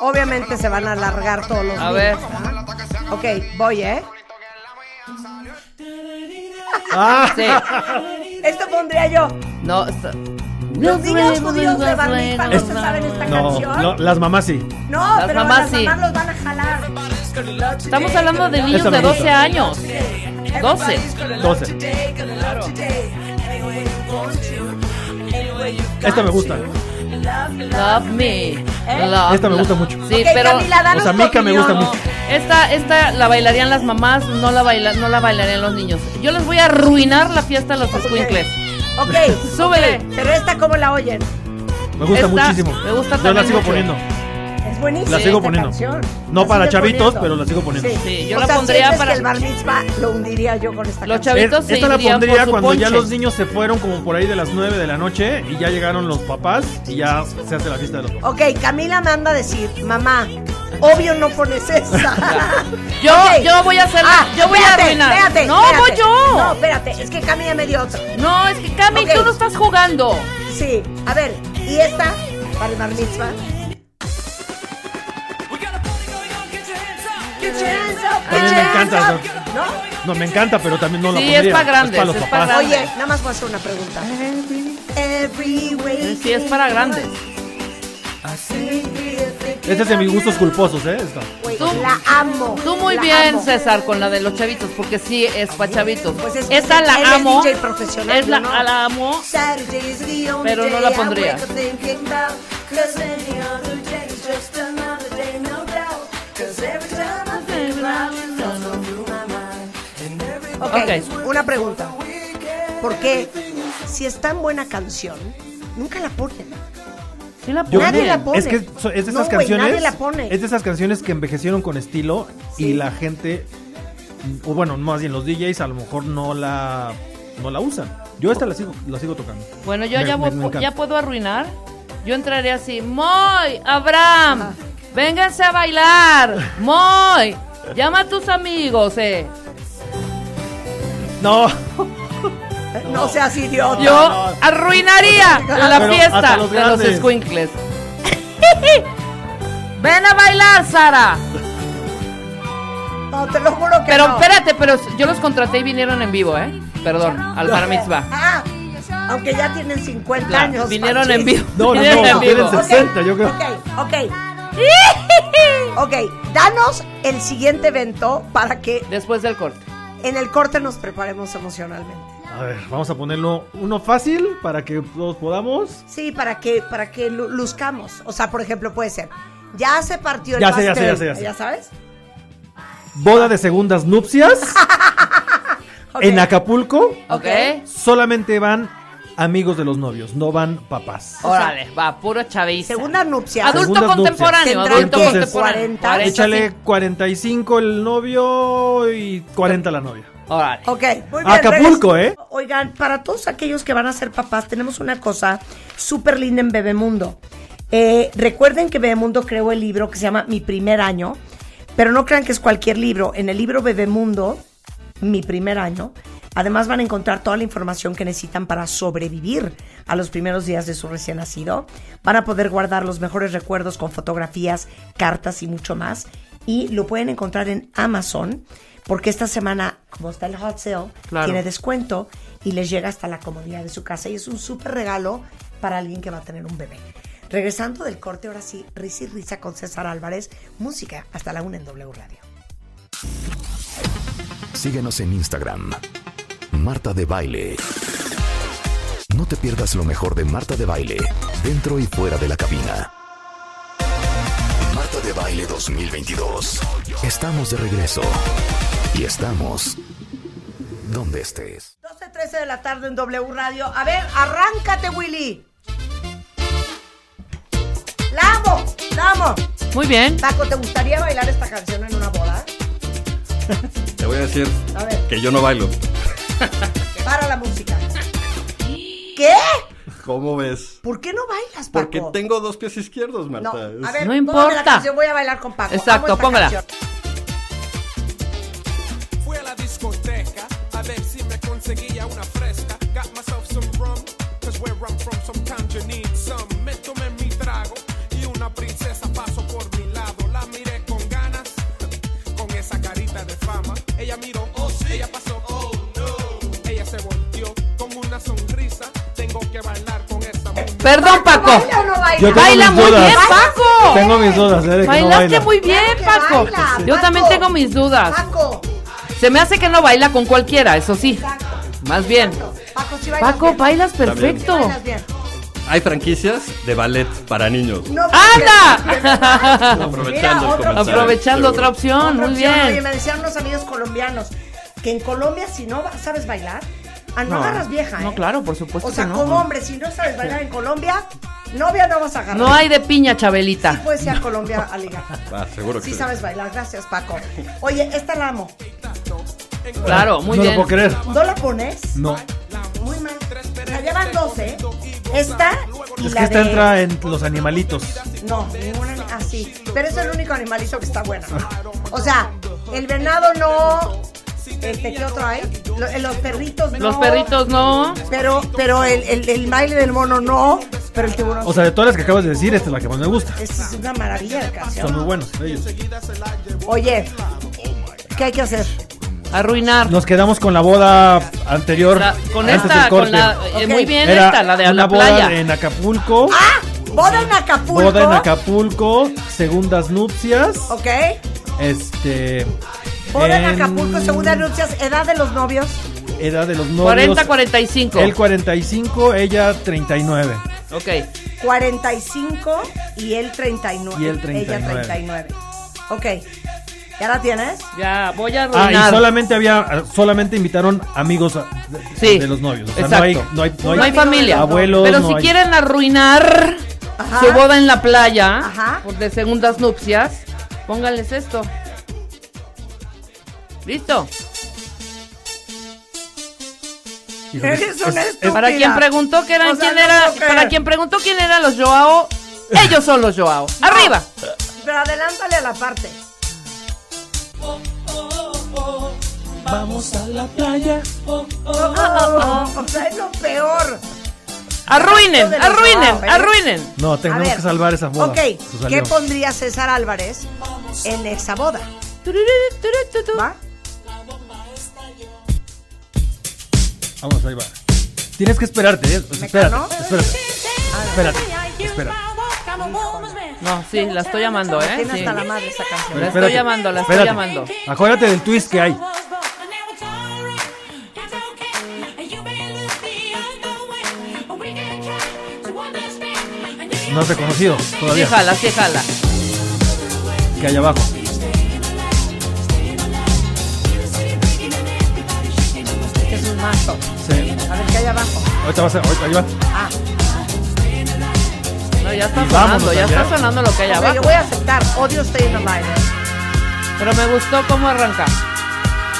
Obviamente se van a alargar todos los A ver. Ok, voy, ¿eh? Ah, Sí. Esto pondría yo. No, Los niños judíos de bar mitzvah no se saben esta no, canción. no, las mamás sí. No, Las pero mamás las sí. mamás los van a jalar. estamos hablando de niños de 12 gusta. años. 12. 12. Esta me gusta. Love me. Love Esta me gusta mucho. Sí, Ok, pero Camila, danos O sea, tu Mica me gusta opinión. mucho. esta, esta la bailarían las mamás, no la baila, no la bailarían los niños. Yo les voy a arruinar la fiesta a los squinkles. Ok, Súbele. Pero esta, ¿cómo la oyen? Me gusta Esta muchísimo. me gusta Yo la también sigo mucho. poniendo. Es buenísima. La sigo esta poniendo. canción. No La para chavitos, poniendo. pero la sigo poniendo. Sí, yo o la sea, pondría sientes para que el bar mitzvah lo hundiría yo con esta Los canción. chavitos se esta la irían pondría su cuando ya ponche. los niños se fueron como por ahí de las 9 de la noche y ya llegaron los papás y ya se hace la fiesta de los papás. Ok, Camila me anda a decir, mamá, obvio no pones esa. Yo, Ok. yo voy a hacer, Ah, yo voy a espérate, arruinar. espérate, no, espérate. voy yo. No, espérate, es que Camila me dio otra. No, es que Cami, Ok. tú no estás jugando. Sí, a ver, ¿y esta? Para el bar mitzvah. A mí me encanta. ¿No? No, me encanta, pero también no la Sí, pondría. es pa' grandes, para los es pa' papás. grandes. Oye, nada más voy a hacer una pregunta. Sí, es para grandes. Este es de mis gustos culposos, ¿eh? Esta. Tú- la amo. Tú muy bien, amo. César, con la de los chavitos, porque sí es para chavitos. Pues es él la es amo. DJ profesional, Es la, no. la amo. Pero no la pondría. Every- Ok, una pregunta. ¿Por qué si es tan buena canción, nunca la ponen? Sí la Yo- Nadie la pone. Es que es de esas canciones. nadie la pone. Es de esas canciones que envejecieron con estilo Sí. y la gente. O bueno, más bien los DJs a lo mejor no la no la usan. Yo esta la sigo, la sigo tocando. Bueno, yo Me- ya, me- me ya puedo arruinar. Yo entraré así. Moy, Abraham, vénganse a bailar. Moy, llama a tus amigos, eh. No, No seas idiota. Yo arruinaría la Pero fiesta los de los squinkles. Ven a bailar, Sara. No, te lo juro que Pero no. espérate, pero yo los contraté y vinieron en vivo, ¿eh? Perdón, al bar mitzvah. Ah, aunque ya tienen 50 Claro, años. vinieron Pachis. en vivo. No, no, vinieron no, en tienen vivo. 60, yo creo. Ok, ok. Ok, danos el siguiente evento para que Después del corte. en el corte nos preparemos emocionalmente. A ver, vamos a ponerlo uno fácil para que todos podamos. Sí, para que, para que lu- luzcamos. O sea, por ejemplo, puede ser. Ya se partió el Ya sé, ya sé, ya sé, ya sé. sabes? Boda de segundas nupcias Ok. en Acapulco. ¿Ok? Solamente van amigos de los novios, no van papás. Órale, va, puro chaviza. Segunda nupcia. Adulto Segundas contemporáneo, nupcias. adulto ¿Tendrán qué? contemporáneo. 40. Échale 45 el novio y 40 la novia. Órale. Ok, muy bien. Acapulco, ¿eh? Oigan, para todos aquellos que van a ser papás, tenemos una cosa súper linda en Bebemundo. Eh, recuerden que Bebemundo creó el libro que se llama Mi Primer Año, pero no crean que es cualquier libro. En el libro Bebemundo, Mi Primer Año, además van a encontrar toda la información que necesitan para sobrevivir a los primeros días de su recién nacido. Van a poder guardar los mejores recuerdos con fotografías, cartas y mucho más. Y lo pueden encontrar en Amazon, porque esta semana, como está el hot sale, Claro. tiene descuento y les llega hasta la comodidad de su casa. Y es un súper regalo para alguien que va a tener un bebé. Regresando del corte, ahora sí, risa y risa con César Álvarez. Música hasta la una en W Radio. Síguenos en Instagram. Marta de Baile. No te pierdas lo mejor de Marta de Baile, dentro y fuera de la cabina. Marta de Baile 2022. Estamos de regreso. Y estamos donde estés. 12.13 de la tarde en W Radio. A ver, arráncate, Willy. ¡La amo! ¡La amo! Muy bien. Paco, ¿te gustaría bailar esta canción en una boda? Te voy a decir A ver, que yo no bailo. para la música. ¿Qué? ¿Cómo ves? ¿Por qué no bailas, Paco? Porque tengo dos pies izquierdos, No, Marta. a Es- ver, No importa. la canción, voy a bailar con Paco. Exacto, póngala. canción. Fui a la discoteca a ver si me conseguía una fresca. Got myself some rum, cause where I'm from sometimes you need some. Perdón, Paco. ¿Baila o no baila? Yo Baila muy dudas. bien, Paco. Tengo mis dudas, ¿eh? De que no Bailaste baila. muy bien, Paco. baila, Yo Paco. también tengo mis dudas. Paco, Se me hace que no baila con cualquiera, eso sí. Más bien. Paco, sí bailas Paco, bien. bailas bien. perfecto. Bien. Hay franquicias de ballet para niños. No, ¡Anda! Aprovechando otra comentario. Aprovechando otra opción, Otra muy opción. Oye, bien. me decían unos amigos colombianos que en Colombia si no sabes bailar, ah, no, No, agarras vieja, ¿eh? no, claro, por supuesto O sea, que no. como hombre, si no sabes bailar en Colombia, novia no vas a agarrar. No hay de piña, Sí Chabelita. puedes ir a Colombia a ligar. Ah, seguro que Sí sí. sabes bailar, gracias Paco. Oye, esta la amo. Claro, muy no bien. lo puedo creer. ¿No la pones? No. Muy mal. Sea, llevan 12. Esta y Es la que esta de... entra en los animalitos. No, ninguna ani- ah, sí. Pero es el único animalito que está bueno. O sea, el venado no. Este, ¿qué otro hay? Lo- eh, los perritos no. Los perritos no. Pero, pero el, el, el baile del mono no. Pero el tiburón. O sea, de todas las que acabas de decir, esta es la que más me gusta. Esta es una maravilla de Son muy canción. buenos ellos. Oye, ¿qué hay que hacer? Arruinar. Nos quedamos con la boda anterior. La- con antes del esta, corte. con la. eh. Muy bien Era esta, la de una la boda playa. en Acapulco. ¡Ah! Boda en Acapulco. Boda en Acapulco, segundas nupcias. Ok. Este. Boda en Acapulco, segunda nupcias, edad de los novios. Edad de los novios. 40-45. Él 45, ella 39. Ok. 45 y él 39. Y él 39. Ella 39. Ok. ¿Ya la tienes? Ya, voy a Ah, y arruinar. solamente había, solamente invitaron amigos a- de, Sí. de los novios. O sea, Exacto. no hay, no hay, No hay familia. Abuelos, Pero no si hay- quieren arruinar Ajá. su boda en la playa Ajá. por de segundas nupcias, pónganles esto. ¿Listo? Eres una es- estúpida. Para quien preguntó que eran O sea, quién no era, puedo creer. para quien preguntó quién eran los Joao, ellos son los Joao. Arriba. Pero adelántale a la parte. Vamos a la playa. Oh, oh, oh. O sea, es lo peor. Arruinen, arruinen, Joao, ¿eh? arruinen. No, tenemos ver. que salvar esa boda. Ok, ¿qué pondría César Álvarez en esa boda? ¿Va? Vamos, ahí va. Tienes que esperarte, ¿eh? Pues ¿Me espérate, espérate. Espérate, espérate. No, sí, la estoy llamando, ¿eh? Tiene Sí. hasta la madre esa canción. La estoy llamando, la estoy espérate. llamando. Acuérdate del twist que hay. No te he conocido Sí, todavía. jala, sí, jala. Que hay abajo. Mazo. Sí. A ver qué hay abajo. Ahorita va a ser, ahorita ahí va. Ah, No, ya está Y vámonos sonando, ya allá. está sonando lo que hay ok, abajo. yo voy a aceptar. Odio Staying Alive. ¿eh? Pero me gustó cómo arranca.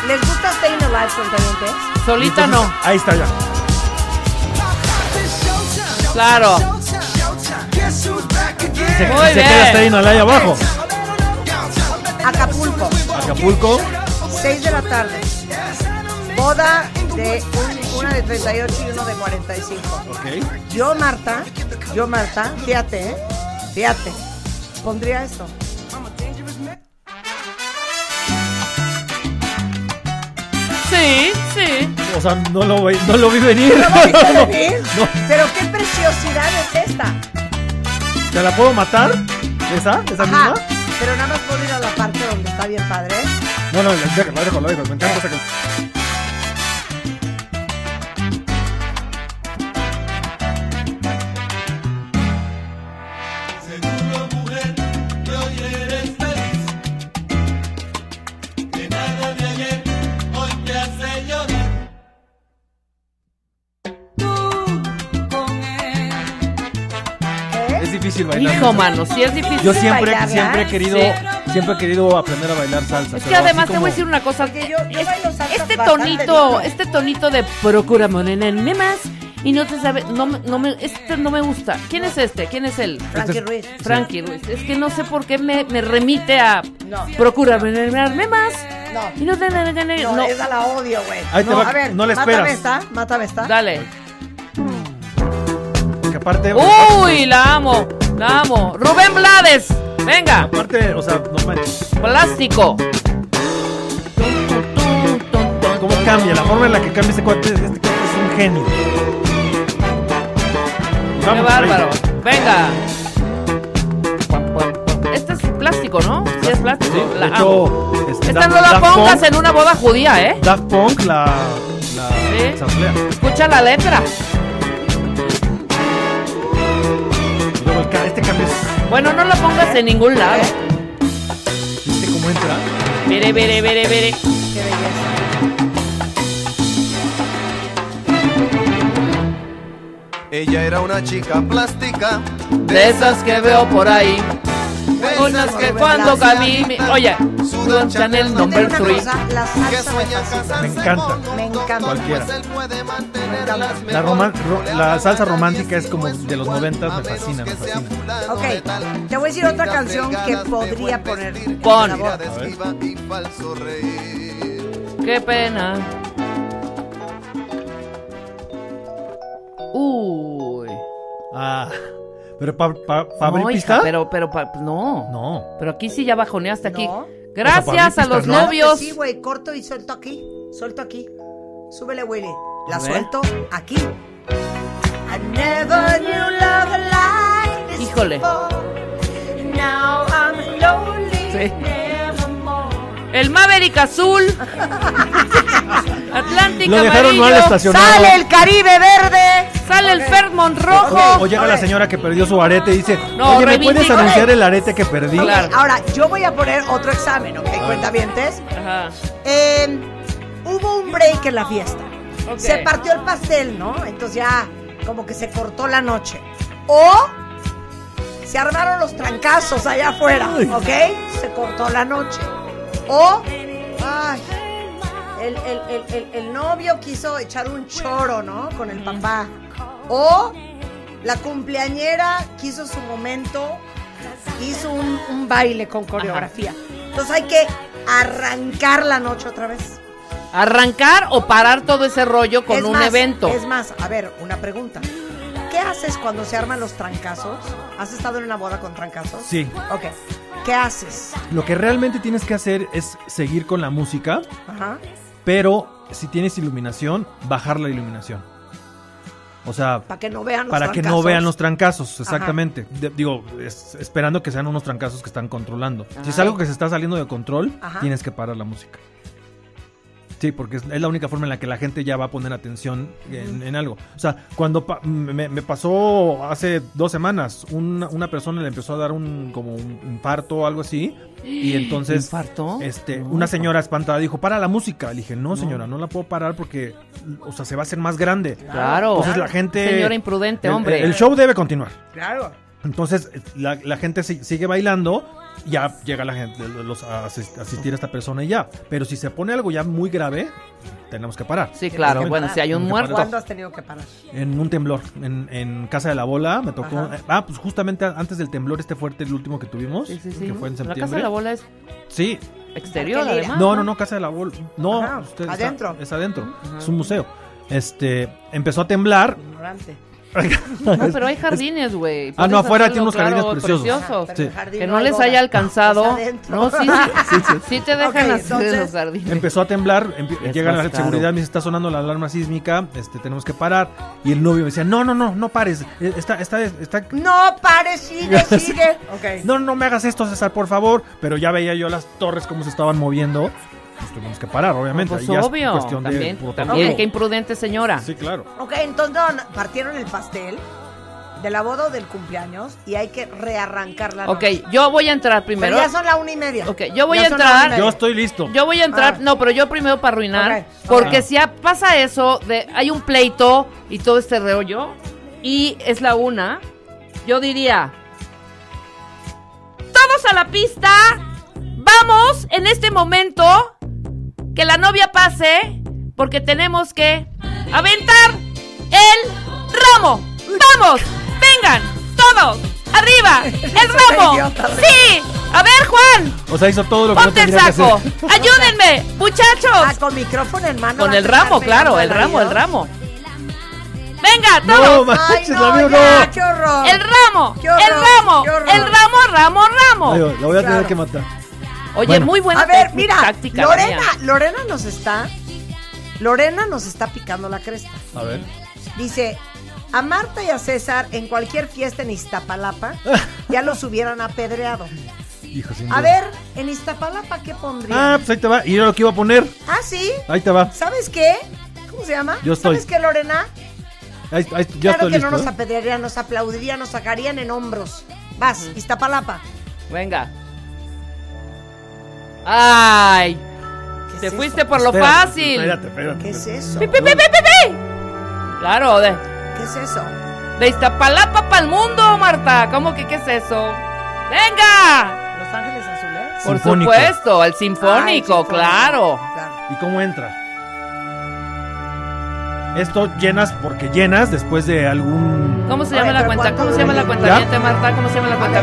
¿Les gusta Staying Alive, cuentavientes? Solita Entonces, no. Ahí está ya. Claro. Se, Muy se bien. queda hasta ahí, no la hay abajo. Acapulco, Acapulco. 6 de la tarde. Boda de un- una de 38 y uno de 45. Ok. Yo, Marta, yo, Marta, fíjate, ¿eh? Fíjate. Pondría esto. Sí, sí. O sea, no lo, ve- no lo vi venir. ¿No lo viste venir? No. Pero qué preciosidad es esta. ¿Te la puedo matar? ¿Esa? ¿Esa Ajá. misma? Pero nada más puedo ir a la parte donde está bien padre. No, no, déjalo, déjalo, déjalo. Me encanta esa canción. Hijo, mano, sí es difícil. Yo siempre, bailarla. siempre he querido, Sí. siempre he querido aprender a bailar salsa. Es que además te voy a decir una cosa. Porque yo- yo este bastante tonito, este tonito de procura morena más y no te sabe, no, me- no me, este no me gusta. ¿Quién es este? ¿Quién es él? Frankie Este es- Ruiz. Frankie Ruiz. Es que no sé por qué me, me remite a No. procura morena más No. y no te No, no. esa la odio, güey. Ahí te no, a ver, no le mátame esperas. esta, mátame esta. Dale. Que aparte, Uy, la amo, amo. Rubén Blades, venga, aparte, o sea, no manches. plástico. ¿Cómo cambia? La forma en la que cambia este cuate, este cuate es un genio. Qué Vamos, bárbaro. Venga. Este es plástico, ¿no? Sí, es plástico. Sí, La de hecho, este, Esta no la pongas Punk- en una boda judía, ¿eh? Daft Punk la, la Sí. Escucha la letra. Bueno, no la pongas en ningún lado. ¿Viste cómo entra? Vere, vere, vere, vere. Qué belleza. Ella era una chica plástica. De esas que veo por ahí. Unas que cuando camine. Oye, Sudan Chanel number una 3. cosa, la salsa me encanta. Me encanta. Cualquiera. Me encanta. La, roman- ro- la salsa romántica es como de los noventas, me fascina, me fascina. Ok, te voy a decir otra canción que podría poner. Pon. Qué pena. Uy. Ah, pero para pa, pa abrir No, hija, pero, pero, pa- no. No. Pero aquí sí ya bajoneaste aquí. No. Gracias O sea, para a los ¿no? Novios. Sí, güey, corto y suelto aquí. Suelto aquí. Súbele, Willy. La A ver. suelto aquí. I never knew love like this Híjole. before. Now I'm lonely Sí. El Maverick azul. Atlántico Lo dejaron mal amarillo. estacionado. ¡Sale el Caribe verde! Sale el Fairmont O, rojo. o llega la señora que perdió su arete y dice, No, oye, ¿me puedes anunciar el arete que perdí? Claro. Ahora, yo voy a poner otro examen, ¿ok? Cuentavientes. Ajá. Eh, hubo un break en la fiesta. Se partió el pastel, ¿no? Entonces ya como que se cortó la noche. O se armaron los trancazos allá afuera, ¿ok? Se cortó la noche. O, ay, el, el- el- el- novio quiso echar un choro, ¿no? Con el papá. O la cumpleañera quiso su momento, hizo un, un baile con coreografía. Entonces hay que arrancar la noche otra vez. Arrancar o parar todo ese rollo con Es un más, evento. Es más, a ver, una pregunta. ¿Qué haces cuando se arman los trancazos? ¿Has estado en una boda con trancazos? Sí. Ok. ¿Qué haces? Lo que realmente tienes que hacer es seguir con la música, Ajá. pero si tienes iluminación, bajar la iluminación. O sea, Para que no vean los para que no trancazos. vean los trancazos, exactamente. De- digo, es- esperando que sean unos trancazos que están controlando. Si es algo que se está saliendo de control, Ajá. tienes que parar la música. Sí, porque es, es la única forma en la que la gente ya va a poner atención en, en algo. O sea, cuando pa- me, me pasó hace dos semanas, una, una persona le empezó a dar un como un infarto o algo así. Y entonces, ¿Infarto? este, No. una señora espantada dijo, para la música. Le dije, no, señora, no la puedo parar porque, o sea, se va a hacer más grande. Claro. Entonces la gente... Señora imprudente, el- hombre. El, show debe continuar. Claro. Entonces la, la gente si- sigue bailando, ya llega la gente los, a asis- asistir a esta persona y ya. Pero si se pone algo ya muy grave, tenemos que parar. Sí, claro. Bueno, si hay un muerto. ¿Cuándo has tenido que parar? En un temblor, en, en Casa de la Bola, me tocó. Ajá. eh, ah, pues justamente antes del temblor este fuerte, el último que tuvimos, Sí, sí, sí. que fue en La septiembre. casa de la bola es Sí, exterior, además. no, no, no, Casa de la Bola. No, Ajá, usted está- adentro. es adentro. Es un museo. Este, empezó a temblar. Ignorante. No, pero hay jardines, güey. Ah, no, afuera hacerlo, tiene unos claro, jardines preciosos. preciosos. Pero Sí. el jardín Que no les haya alcanzado. No, sí, sí, sí, te dejan Ok, hacer entonces- los jardines. Empezó a temblar, empi- Es llegan a más la seguridad, me dice, está sonando la alarma sísmica, este, tenemos que parar. Y el novio me decía, no, no, no, no pares, eh, está, está, está... No, pare, sigue, sigue. Ok. No, no me hagas esto, César, por favor. Pero ya veía yo las torres cómo se estaban moviendo. Pues tuvimos que parar, obviamente. Pues Ahí ya es obvio. cuestión de También, también, qué imprudente señora. Sí, claro. Ok, entonces no, partieron el pastel de la boda o del cumpleaños y hay que rearrancar la Ok, noche. yo voy a entrar Pero primero. ya son la una y media. Ok, yo voy Ya a entrar. Yo estoy listo. Yo voy a entrar, Ah. no, pero yo primero para arruinar, porque ok. si ya pasa eso de hay un pleito y todo este rollo y es la una, yo diría todos a la pista, vamos en este momento que la novia pase porque tenemos que aventar el ramo. Vamos, vengan todos arriba, el ramo. Sí, a ver Juan. O sea, hizo todo lo que no Ponte el tendría que saco. hacer. Ayúdenme, Ah, muchachos. con micrófono en mano. Con el ramo, claro, el ramo, el ramo. Venga, No, todos. Ay, manches, no, la mío ya, no. qué horror. el ramo, Qué horror, el ramo, qué horror. el ramo, ramo, ramo. Ay, la voy a tener que matar. Oye, Bueno. muy buena A ver, mira, táctica, Lorena. Lorena nos está, Lorena nos está picando la cresta. A ver. Dice, a Marta y a César en cualquier fiesta en Iztapalapa ya los hubieran apedreado. Hijo, sin A ver, en Iztapalapa, ¿qué pondrían? Ah, pues ahí te va. Y yo lo que iba a poner. Ah, sí. Ahí te va. ¿Sabes qué? ¿Cómo se llama? Yo estoy. ¿Sabes qué, Lorena? Ahí, ahí- ya claro estoy que listo. no nos ¿eh? apedrearían, nos aplaudirían, nos sacarían en hombros. Vas, Iztapalapa. Venga. Ay, ¿Qué te es fuiste eso? por lo Espérate, fácil. Espérate, espérate. ¿Qué es eso? Pi, pi, pi, pi. Claro, de, ¿Qué es eso? de Iztapalapa para el mundo, Marta. ¿Cómo que qué es eso? ¡Venga! ¿Los Ángeles Azules? Por Sinfónico. supuesto, el sinfónico, sinfónico, claro. claro. ¿Y cómo entra? Esto llenas porque llenas después de algún. ¿Cómo se llama la cuenta? ¿cuánto ¿Cómo se llama la cuenta Marta? ¿Cómo se llama la cuenta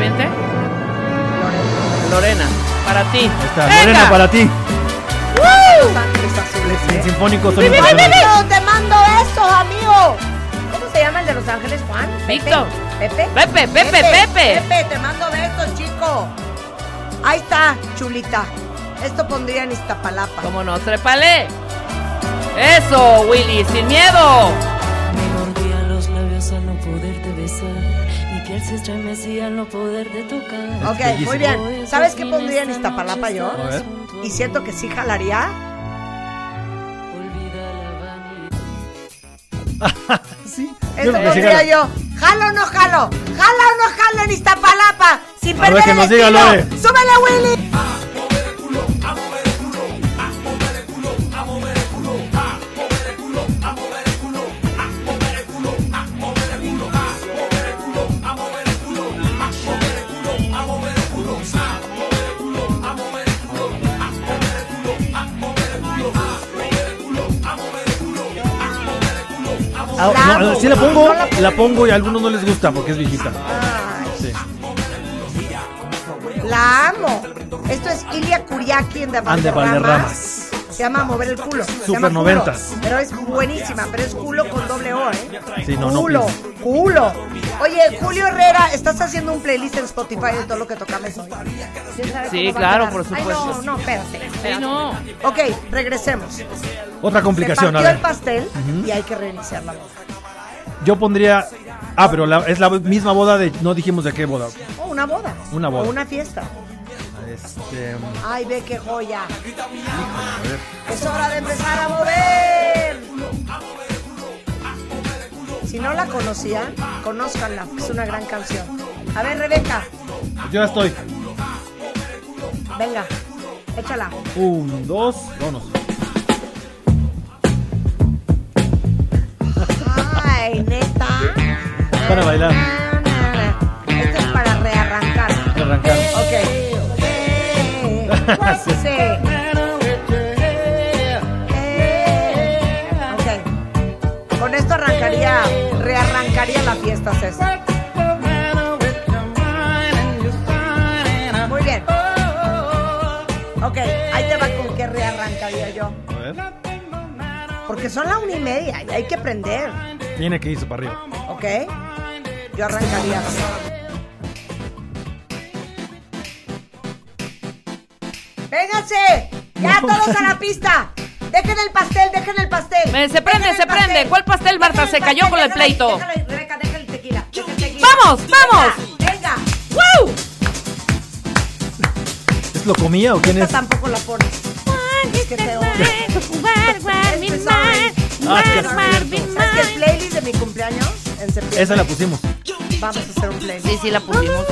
Lorena. Para ti. Ahí está, Venga. Lorena, para ti. Azules. El sinfónico son ¡Amigo, impresionantes. te mando eso, amigo! ¿Cómo se llama el de Los Ángeles, Juan? ¿Pepe? Víctor. ¿Pepe? Pepe, Pepe, Pepe. Pepe, te mando besos, chico. Ahí está, chulita. Esto pondría en Iztapalapa. ¿Cómo no? ¡Trépale! ¡Eso, Willy! ¡Sin miedo! Me mordía los labios al no poderte besar. Piel se estremecía al no poderte tocar. Ok, bellísimo. muy bien. ¿Sabes qué pondría en Iztapalapa yo? A ver. Y siento que sí jalaría. Sí. Eso pondría yo. ¿Jalo o no jalo? ¿Jalo o no jalo en Iztapalapa? Sin A ver, perder que el nos diga, estilo. Lore. ¡Súbele, Willy! Ah, no, sí la pongo, la pongo y a algunos no les gusta porque es viejita. Ay, Sí. La amo. Esto es Ilia Kuriaki en de And de Valderrama. Valderramas. Se llama Mover el culo. Se Super llama culo. noventas. Pero es buenísima, pero es culo con doble O, ¿eh? Sí, no, no culo, pienses. culo. Oye, Julio Herrera, estás haciendo un playlist en Spotify de todo lo que tocamos hoy. ¿Quién sabe Sí, claro, por supuesto. Ay, no, no, espérate. Sí, no. Ok, regresemos. Otra Se complicación, a partió el pastel y hay que reiniciar la boda. Yo pondría. Ah, pero la- es la misma boda de. No dijimos de qué boda. O Oh, una boda. Una boda. O una fiesta. Este. Ay, ve qué joya. Es hora de empezar a mover. Si no la conocían, conózcanla. Es una gran canción. A ver, Rebeca, Yo estoy. venga, échala. Un, dos, vámonos. Ay, neta. Para bailar. Esto es para rearrancar. Arrancar. Ok sí. Okay. Con esto arrancaría, rearrancaría la fiesta, César. Muy bien. Ok, ahí te va con que rearrancaría yo. A ver. Porque son la una y media y hay que prender. Tiene que irse para arriba. Ok. Yo arrancaría. Así. ¡Vénganse! ¡Ya todos a la pista! ¡Dejen el pastel, dejen el pastel! Eh, se prende, se prende. ¿Cuál pastel, Marta? Dejen Se el cayó con el pleito. déjalo Rebeca, deja el tequila. deja el tequila. ¡Vamos, vamos! Venga, venga. ¡Woo! ¿Es lo comía o quién Esta es? tampoco la pones. Es que te odio. Ah, qué ¿Sabes que el playlist de mi cumpleaños en septiembre? Esa la pusimos. Vamos a hacer un playlist. Sí, sí, la pusimos.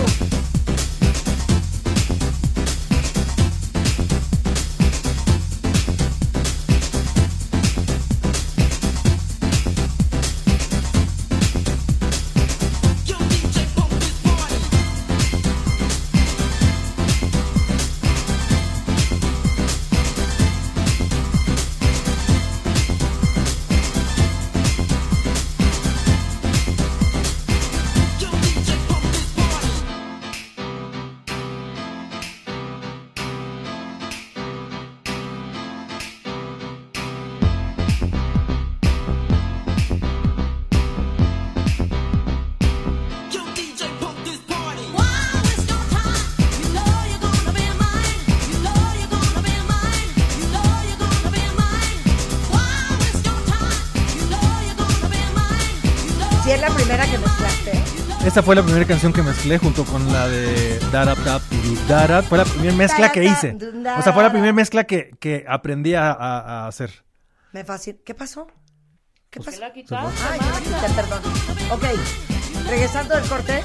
Esta fue la primera canción que mezclé junto con la de Darap Darap. Fue la primera mezcla que hice. O sea, fue la primera mezcla que, que aprendí a, a- a hacer. Me fascina. ¿Qué pasó? ¿Qué Pues pasó? la quitaste, Ay, yo la quité, perdón. Ok, regresando del corte.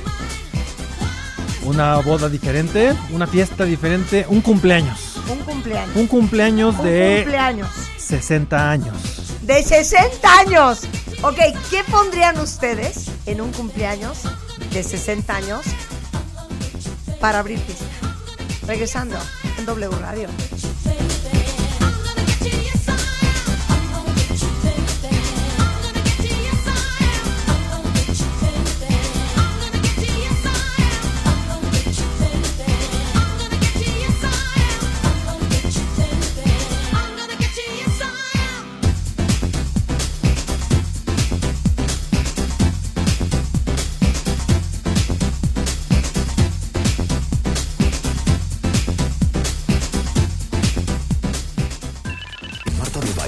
Una boda diferente, una fiesta diferente, un cumpleaños. Un cumpleaños. Un cumpleaños Un de cumpleaños. 60 años. De 60 años. Ok, ¿qué pondrían ustedes en un cumpleaños de 60 años para abrir pista? Regresando en W Radio.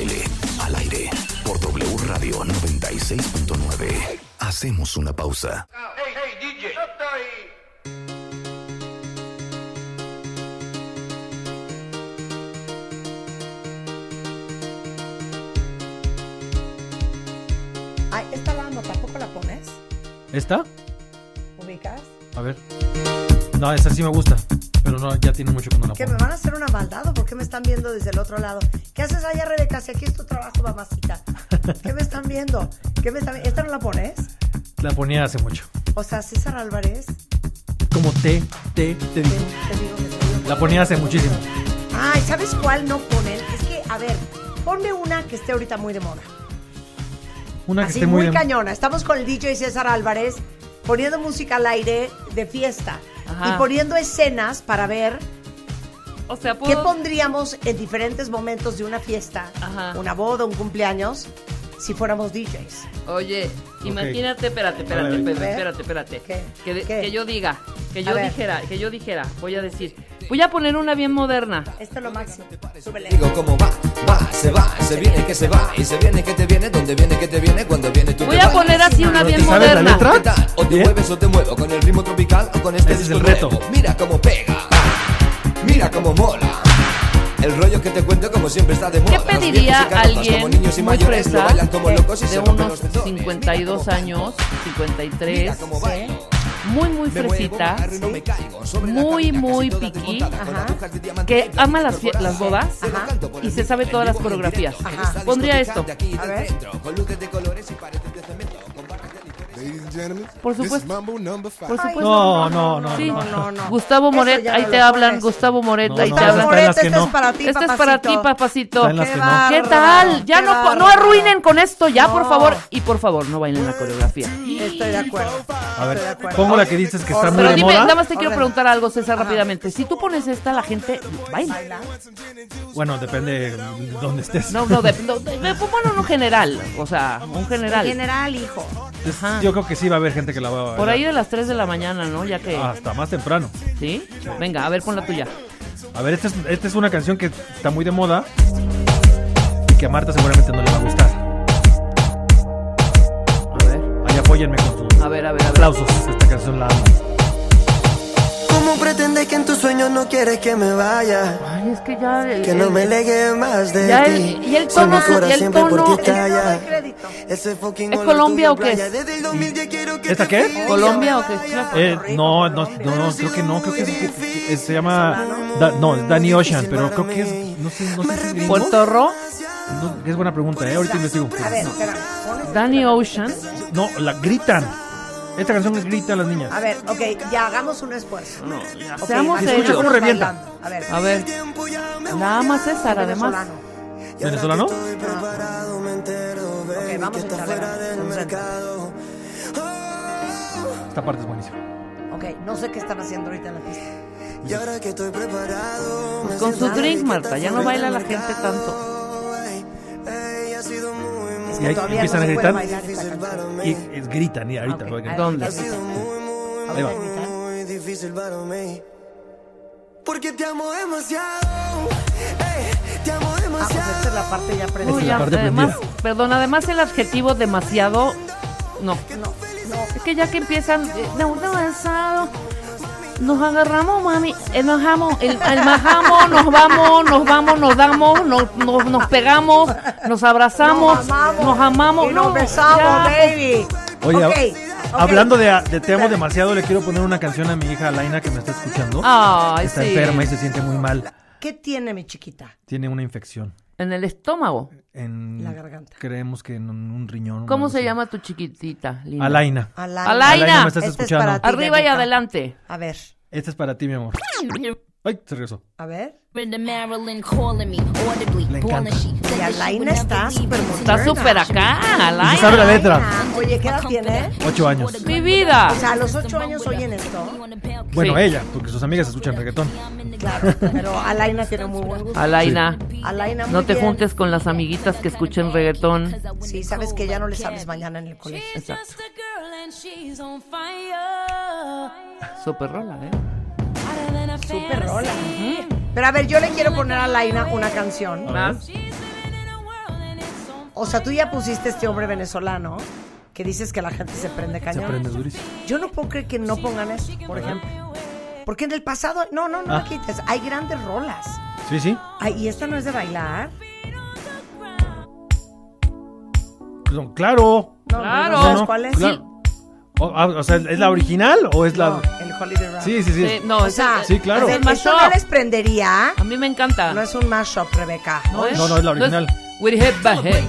Baile al aire por W Radio 96.9. Hacemos una pausa. Ay, esta la amo, ¿tampoco la pones? ¿Esta? ¿Ubicas? A ver. No, esa sí me gusta. Pero no, ya tiene mucho que no la ¿Que me van a hacer una maldad o por qué me están viendo desde el otro lado? ¿Qué haces allá, Rebeca? Si aquí es tu trabajo, mamacita. ¿Qué me están viendo? ¿Qué me están... ¿Esta no la pones? La ponía hace mucho. O sea, César Álvarez, Como te, te, te digo. te digo que La ponía hace muchísimo. Ay, ¿sabes cuál no ponen? Es que, a ver, ponme una que esté ahorita muy de moda. Una que Así esté muy, muy... de- cañona. Estamos con el DJ César Álvarez poniendo música al aire de fiesta Ajá. y poniendo escenas para ver O sea, qué pondríamos en diferentes momentos de una fiesta, Ajá. una boda, un cumpleaños, si fuéramos DJs. Oye, imagínate, espérate, espérate, espérate, espérate, espérate. ¿Qué? Que, de- ¿Qué? que yo diga, que A yo ver. dijera, que yo dijera, voy a decir, voy a poner una bien moderna. Esto es lo máximo. Súbele. Digo cómo va, va, se va, se viene que se va, y se viene que te viene, donde viene que te viene, cuando viene tú Voy a vas. poner así una ¿Pero bien la moderna. O te Bien. mueves o te muevo, con el ritmo tropical o con este Ese es el reto. nuevo. Mira cómo pega, mira cómo mola. El rollo que te cuento como siempre está de moda. ¿Qué pediría alguien como niños y muy mayores fresa bailan como locos y de se unos los tendones. 52 Mira cómo años, bailo, 53, Mira cómo bailo. muy muy fresita, muy muy piqui, Ajá. que ama las, las bodas y se sabe todas las coreografías. Ajá. Pondría esto. A ver. Por supuesto. Por supuesto. No, no, no. Sí. no. No, no. Gustavo Moret, ahí no te hablan. Gustavo Moret, No, ahí no, te hablan. que este no. es para ti, Este es para ti, papacito. Qué que no. bárbaro. ¿Qué tal? Ya no, no arruinen con esto, ya, por No. favor. Y por favor, no bailen la coreografía. Estoy de acuerdo. A ver, pongo la que dices que está muy Pero dime, nada más te quiero preguntar algo, César, rápidamente. Si tú pones esta, la gente baila. Bueno, depende de dónde estés. No, no, bueno, no general. O sea, un general. General, hijo. Ajá. Yo creo que sí va a haber gente que la va a bailar. Por ahí de las 3 de la mañana, ¿no? Ya que. Hasta más temprano. ¿Sí? Venga, a ver, pon la tuya. A ver, esta es, esta es una canción que está muy de moda y que a Marta seguramente no le va a gustar. A ver, Ahí apóyenme con sus a ver, a ver. A ver. aplausos. Esta canción la amo. ¿Cómo pretendes que en tus sueños no quieres que me vaya? Ay, es que ya. el- Que no me legue más de Ya ti. el- y el Si tono- corazón y el tono- ti el- crédito. Fucking ¿Es Colombia o qué es? playa. Desde el 2010 quiero que ¿Esta qué? ¿Colombia o qué? Eh, no, no, no, no, creo que no, creo que, es- que- se llama, Da- no, es Danny Ocean, pero creo que es, no sé, no sé si es. ¿Puerto Ro? No, es buena pregunta, eh, ahorita investigo. A ver, espera. Danny Ocean. No, la gritan. Esta canción es gritan las niñas. A ver, ok, ya hagamos un esfuerzo. No, ya. Ok, Seamos serios. ¿Cómo revienta? bailando. A ver, A ver. Nada más César, además. venezolano. Baby, Ok, vamos a mercado. Esta parte es buenísima. Ok, no sé qué están haciendo ahorita en la pista. Y ahora que estoy preparado, me Con su drink, Marta. Ya no baila la gente tanto. Y ahí todavía empiezan no a gritar. Y gritan, y ahorita. Ok, lo oigan. a ver, ¿Dónde? a ver, Ahí va. a gritar. muy difícil para mí. Porque te amo demasiado. Ey, te amo Ah, pues demasiado. esta es la parte ya Uy, predecida. ya, parte además, prendida. perdón, además el adjetivo demasiado. No. No, no. Es que ya que empiezan. eh, No, demasiado. Nos agarramos, mami. eh, nos amo, el, el nos vamos, nos vamos, nos damos, nos, nos, nos pegamos, nos abrazamos, Nos amamos. nos amamos. Y nos no, besamos, ya, baby. Oye, hablando de, de te amo demasiado, le quiero poner una canción a mi hija Alaina que me está escuchando. Ay, está sí. enferma y se siente muy mal. ¿Qué tiene mi chiquita? Tiene una infección. En el estómago. En, La garganta. Creemos que en un, un riñón. ¿Cómo se así. llama tu chiquitita? Linda? Alaina. Alaina. Alaina. me estás Este es escuchando. para ti, Arriba y adelante. A ver, Esta es para ti, mi amor. Ay, se regresó. a ver. Le encanta. Y Alaina está súper Está súper acá, Y se Alaina. sabe la letra. Oye, ¿qué edad tiene? Ocho años. Mi vida. O sea, a los ocho años oyen esto. Bueno, Sí. ella, porque sus amigas escuchan reggaetón. Claro, pero Alaina tiene muy buen gusto. Alaina. Alaina, muy No te bien. juntes con las amiguitas que escuchen reggaetón. Sí, sabes que ya no les hables mañana en el colegio. Exacto. Super rola, ¿eh? Súper rola. Pero a ver, yo le quiero poner a Alaina una canción. Ver. O sea, tú ya pusiste este hombre venezolano que dices que la gente se prende Se cañón. prende durísimo. Yo no puedo creer que no pongan eso, por ejemplo. Porque en el pasado, no, no, no Ah. quites. Hay grandes rolas. Sí, sí. Ay, y esta no es de bailar. Claro. No, Claro. no sabes cuál es. claro. O, ah, o sea, ¿es la original o es la.? No, el Holiday Run. Sí, sí, sí. Sí, no, O es sea, Sí, claro. Es el esto no mashup. les prendería. A mí me encanta. No es un mashup, Rebeca. ¿No es? No, no, es la original. With head by head.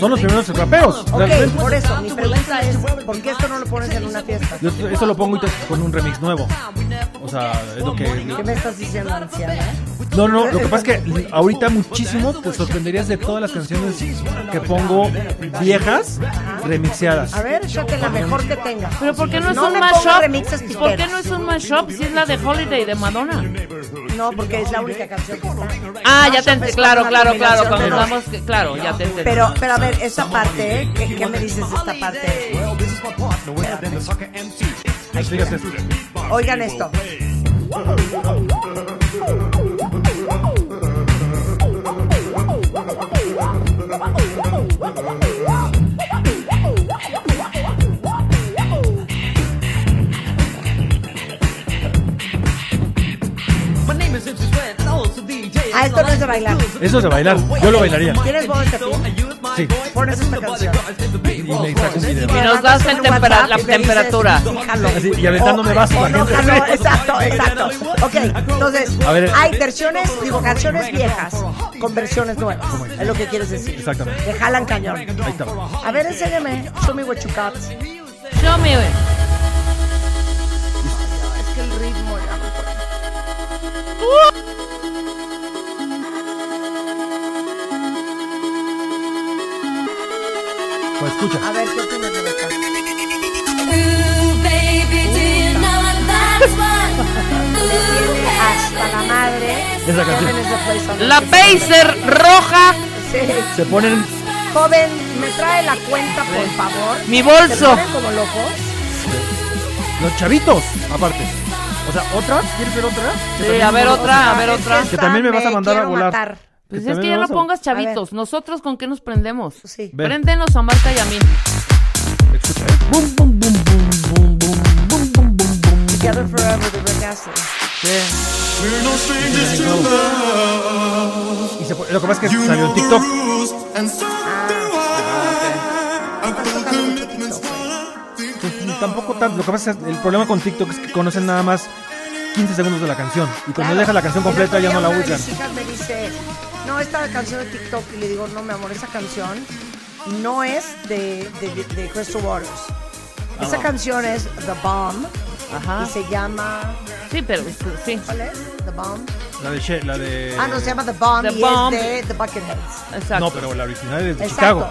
Son los primeros rapeos. Ok, realmente. por eso, mi pregunta es, ¿por qué esto no lo pones en una fiesta? Yo esto- esto lo pongo y te- con un remix nuevo. O sea, es lo que. ¿Qué me estás diciendo, anciana? No, no, lo que pasa es que ahorita muchísimo te sorprenderías de todas las canciones que pongo viejas remixeadas. A ver, échate la mejor que tengas. Pero ¿por qué no es No un me pongas mashup? ¿Por qué no es un mashup si es la de Holiday de Madonna? No, porque es la única canción que está. Ah, ya te entendí. Claro, claro, claro. Cuando estamos. Claro, ya te entendí. Pero, pero a ver, esta parte, ¿qué, qué me dices de esta parte? Oigan esto. Ah, esto no es de bailar. Eso es de bailar. Yo lo bailaría. ¿Tienes voz? Sí. Pones esta canción. Y me saca un video. Y nos das el tempera- la temperatura. sí, jalo. Así, y aventándome vasos o la no gente. jalo, exacto, exacto. Ok, entonces, A ver. hay versiones, digo, canciones viejas con versiones nuevas. Es lo que quieres decir. Exactamente. Que jalan cañón. Ahí está. A ver, enséñame. Show me what you got. Show me. Es que el ritmo ya escucha. A ver, ¿qué opinas de esta? Hasta la madre. Esa canción. La Pacer roja. Sí. Se ponen. Joven, ¿me trae la cuenta, por favor? Mi bolso. ¿Se ponen como locos? Los chavitos, aparte. O sea, ¿otra? ¿Quieres ver otra? Sí, a ver otra, a ver que otra. Que también me vas a mandar a volar. Pues Que es que ya no pongas chavitos. ¿Nosotros con qué nos prendemos? Sí. Ven. Préndenos a Marta y a mí. Escucha, bum, bum, bum, bum, bum, bum, bum, bum, bum. Together Forever de Rick Astley. Y se lo que pasa es que salió en TikTok. Pues, tampoco tanto. Lo que pasa es que el problema con TikTok es que conocen nada más 15 segundos de la canción. Y cuando Claro. deja la canción completa ya no la hijas me dice, no, esta canción de TikTok. Y le digo, no, mi amor, esa canción no es de, de, de Crystal Waters. Esa Ah. canción es The Bomb Ajá. y se llama... Sí, pero sí. ¿Cuál es? The Bomb. La de She- la de. Ah, no, se llama The Bomb The y Bomb. es de The Bucketheads. Exacto. No, pero la original es de Exacto. Chicago.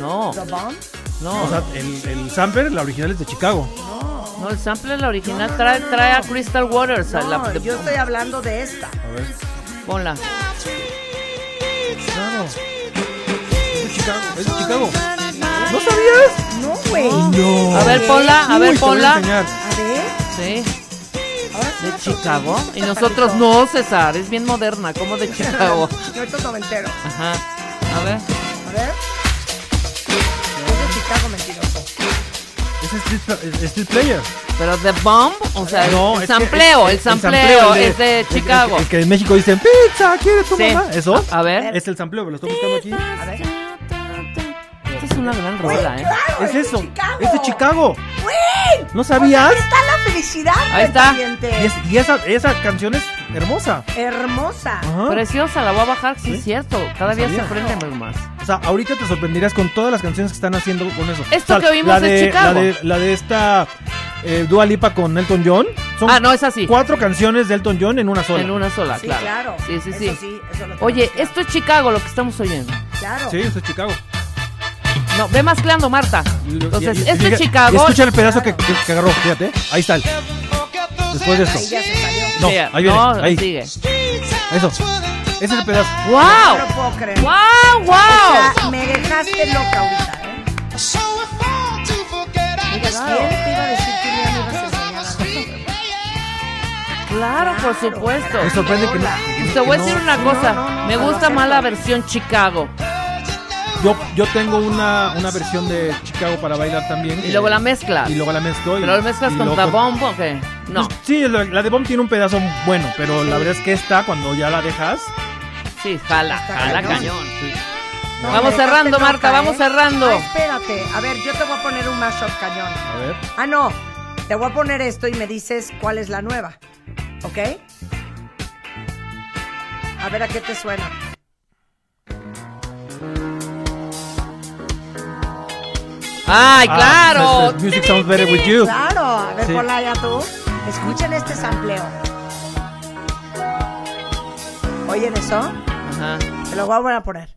No, The Bomb. no. O sea, el, el sampler, la original es de Chicago. No, el sample, la original, trae, trae a Crystal Waters. a No, la, yo estoy hablando de esta. A ver. Ponla. Claro. Es de Chicago. Es de Chicago. ¿No sabías? No, güey. No. A ver, ponla, a Uy, ver, te voy a ponla. enseñar. A ver. Sí. Ahora sí ¿De Chicago? Y nosotros no, César. Es bien moderna, como de Chicago. Esto es noventero. Ajá. A ver. A ver. Es de Chicago, mentiroso. Es Street, Street Player. Pero The Bomb, o sea, No, el es que- sampleo, es- el sampleo es de el- Chicago. El, el que en México dicen pizza, ¿quiere tu Sí. mamá? ¿Eso? A ver. Es el sampleo, me lo estoy buscando aquí. A ver. Es una gran rola, ¿eh? Claro, Es eso. Chicago. Es de Chicago. ¡Güey! ¿No sabías? Ahí está la felicidad, Ahí está. Y, es- y esa, esa canción es hermosa. Hermosa. Ajá. Preciosa, la voy a bajar, sí, ¿Sí? es cierto. Cada No día se aprende más. O sea, ahorita te sorprenderías con todas las canciones que están haciendo con eso. Esto O sea, que oímos la de de, Chicago. La de, la de esta eh, Dua Lipa con Elton John. Son Ah, no, es así. cuatro canciones de Elton John en una sola. En una sola, Sí, claro. claro. Sí, sí, Eso sí. sí, eso lo Oye, esto es Chicago lo que estamos oyendo. claro. Claro. Sí, eso es Chicago. No, ve mezclando, Marta. Entonces, y- y- esto y- es y Chicago. escucha el pedazo que, que- que agarró, fíjate. Ahí está. el- Después de esto. Ahí ya se salió. No, Sí, ahí viene. no, ahí. sigue. Eso. Ese es el pedazo. No ¡Wow! lo puedo creer. ¡Wow, O wow! sea, me dejaste loca ahorita, ¿eh? Mira, ¿quién te iba a decir que un día me ibas a? Claro, por Claro, supuesto. Me sorprende que no. No- Te voy a decir no- una no, cosa. no, no, Me no, gusta más la versión Chicago. Yo, yo tengo una, una versión de Chicago para bailar también. Y que- luego la mezclas. Y luego la mezclo. y- Pero lo mezclas y con The Bomb, ¿o qué? No. Pues, sí, la, la de Bomb tiene un pedazo bueno, pero la verdad es que esta, cuando ya la dejas. Sí, jala, Está jala cañón. cañón. No, Vamos cerrando, Marta, vamos ¿eh? cerrando. Ah, espérate. A ver, yo te voy a poner un mashup cañón. A ver. Ah, no. Te voy a poner esto y me dices cuál es la nueva. ¿Ok? A ver a qué te suena. ¡Ay, Ah, claro! Music Sounds Better With You. Claro. A ver, Sí. ponla ya tú. Escuchen este sampleo. ¿Oyen eso? Ajá. Te lo voy a volver a poner.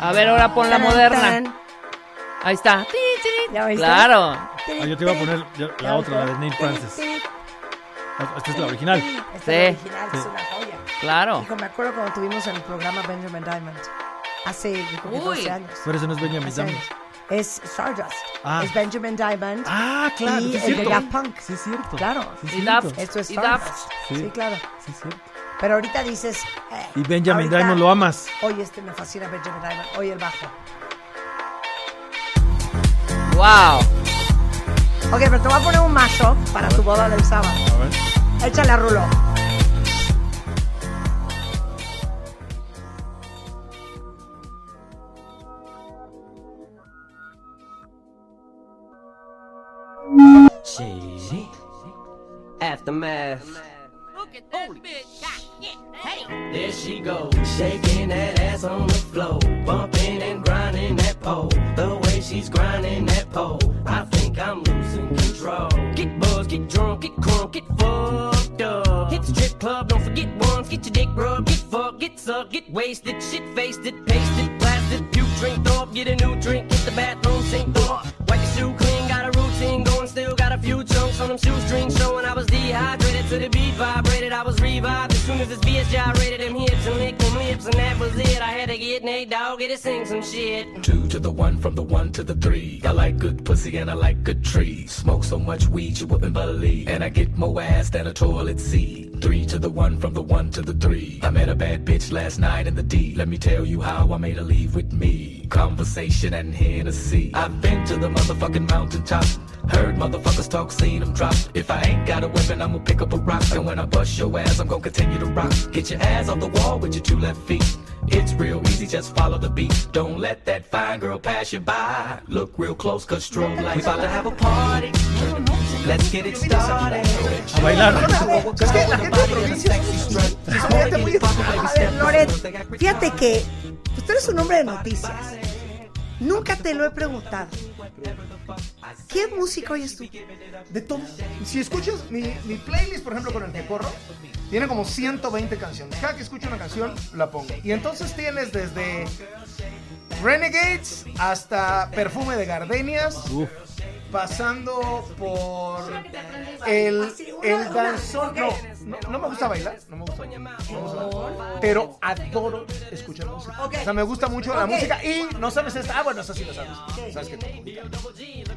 A ver, ahora pon la moderna. Ahí está. ¿Ya? Claro. Ah, yo te iba a poner la otra, la de Neil Francis. Esta es la original. Esta Sí. es la original, es una joya. Claro. Hijo, me acuerdo cuando tuvimos en el programa Benjamin Diamond. Hace Uy. 12 años. Pero ese no es Benjamin 12 Diamond. Es Stardust. Ah. Es Benjamin Diamond. Ah, claro. Y sí es el de cierto. Daft Punk. Sí, es cierto. Claro. Sí, es Y cierto. Daft. Esto es Stardust. Sí. Sí. claro. Sí, es cierto. Pero ahorita dices. eh, Y Benjamin ahorita, Diamond lo amas. Oye, este me fascina Benjamin Diamond. Oye, el bajo. ¡Wow! Ok, pero te voy a poner un mashup para tu boda del sábado. A ver. Échale a Rulo. Shady. Aftermath. There she goes, shaking that ass on the floor, bumping and grinding that pole. The way she's grinding that pole, I think I'm losing control. Get buzzed, get drunk, get crunk, get fucked up. Hit the strip club, don't forget once, get your dick rubbed, get fucked, get sucked, get wasted, shit faced it, pasted, blasted, puke, drink, up, get a new drink, hit the bathroom, sink, up, wipe your shoe clean, got a routine going, got a few chunks on them shoestrings showing I was dehydrated to the beat vibrated, I was revived as soon as this bitch gyrated them hips and licked them lips and that was it. I had to get Nate Dogg to sing some shit. Two to the one, from the one to the three. I like good pussy and I like good trees. Smoke so much weed you wouldn't believe. And I get more ass than a toilet seat. Three to the one, from the one to the three. I met a bad bitch last night in the D. Let me tell you how I made her leave with me. Conversation and Hennessy. I've been to the motherfucking mountaintop. Heard motherfuckers talk, seen them drop. If I ain't got a weapon, I'ma pick up a rock. And when I bust your ass, I'm gonna continue to rock. Get your ass off the wall with your two left feet. It's real easy, just follow the beat. Don't let that fine girl pass you by. Look real close, cause strobe lights. We about to have a party. Let's get it started. A bailar. Es que la gente de provincia se siente muy A ver, Loret, fíjate que pues, tú eres un hombre de noticias. Nunca te lo he preguntado. ¿Qué música oyes tú? De todo. Si escuchas mi, mi playlist, por ejemplo, con el que corro, tiene como 120 canciones. Cada que escucho una canción, la pongo. Y entonces tienes desde Renegades hasta Perfume de Gardenias, pasando por el, el danzón. No, no, no me gusta bailar, no me gusta bailar, no me gusta bailar, pero adoro escuchar música. O sea, me gusta mucho la música y no sabes esta. Ah, bueno, eso sí lo sabes. Sabes que.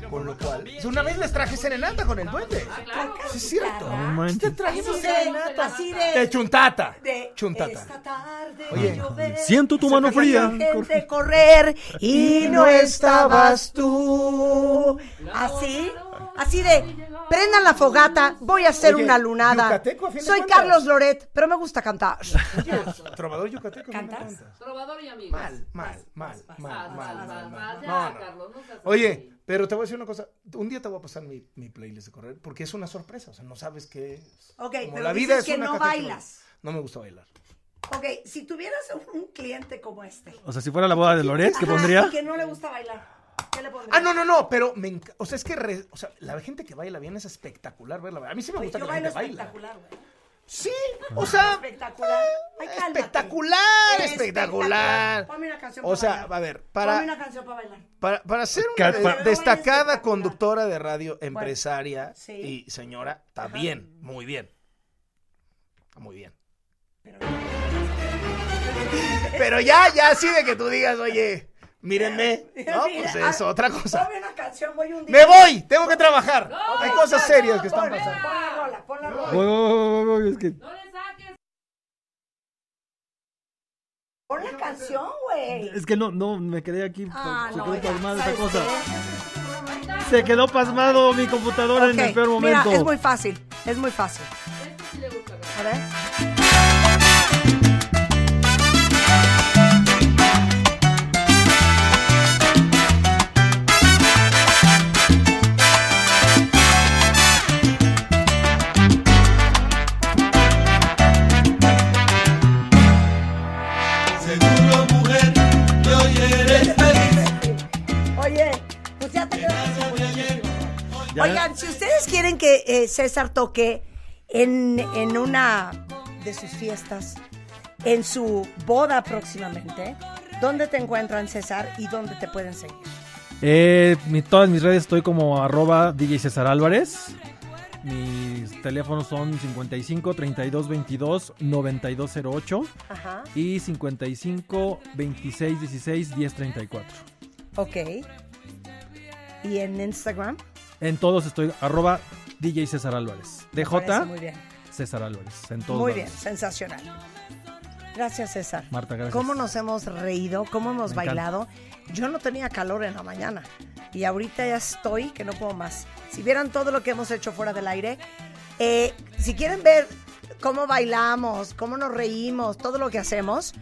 Con lo cual, una vez les traje serenata con el duende. Sí, es cierto. Te traje Así de- serenata. así de- De chuntata. de Chuntata. esta tarde Oye, Siento tu mano fría. gente correr y no estabas tú. Así, así de, prendan la fogata, voy a hacer Oye, una lunada. yucateco, a fin de Soy cuentas. Carlos Loret, pero me gusta cantar. Oye, trovador yucateco. ¿no me ¿Cantas? Trovador y amigo. Mal, mal, mal, mal, mal, mal, mal, No, no. Carlos, no seas Oye, pero te voy a decir una cosa. Un día te voy a pasar mi, mi playlist de correr porque es una sorpresa. O sea, no sabes qué es. Ok, Como pero la dices vida es que una no bailas. No me gusta bailar. Ok, si tuvieras un, un cliente como este. O sea, si fuera la boda de Loret, ¿qué Ajá, pondría? que no le gusta bailar. ¿Qué le pondrías? Ah, no, no, no, pero me enca- O sea, es que re- o sea, la gente que baila bien es espectacular verla. A mí sí me gusta yo que la bailo gente baila. espectacular, güey. Sí, o sea, Espectacular. Ay, cálmate. espectacular, espectacular. Ponme una canción O para sea, bailar. a ver, Ponme para, una canción para bailar. para, para ser Ca- una de- destacada conductora de radio, empresaria Sí. y señora, está bien, muy bien. Está muy bien. Pero ya, ya así de que tú digas, oye, mírenme. No, Mira, pues es ah, otra cosa. Ponme una canción, voy un día. Me voy, tengo que trabajar. Hay Ok, cosas serias no, que están pasando. Pon la rola, pon la rola. Voy, voy, voy, voy, voy, es que- No le saques. Pon la canción, güey. Es que no, no, me quedé aquí. Ah, se no, quedó ya, pasmada esa ¿sabes cosa. qué? Se quedó pasmado mi computadora en el peor momento. Mira, es muy fácil, es muy fácil. A ver. Pues ya te quedaste Oigan, si ustedes quieren que eh, César toque en, en una de sus fiestas, en su boda próximamente, ¿dónde te encuentran, César, y dónde te pueden seguir? Eh, mi- todas mis redes estoy como arroba DJ César Álvarez. Mis teléfonos son 55 32 22 92 08 Ajá. y 55 26 16 10 34. Ok. ¿Y en Instagram? En todos estoy arroba DJ César Álvarez. DJ Muy bien. César Álvarez. En todos Muy lados. bien, sensacional. Gracias, César. Marta, gracias. ¿Cómo nos hemos reído? ¿Cómo hemos Me encanta. bailado? Yo no tenía calor en la mañana. y ahorita ya estoy que no puedo más. Si vieran todo lo que hemos hecho fuera del aire, eh, si quieren ver cómo bailamos, cómo nos reímos, todo lo que hacemos,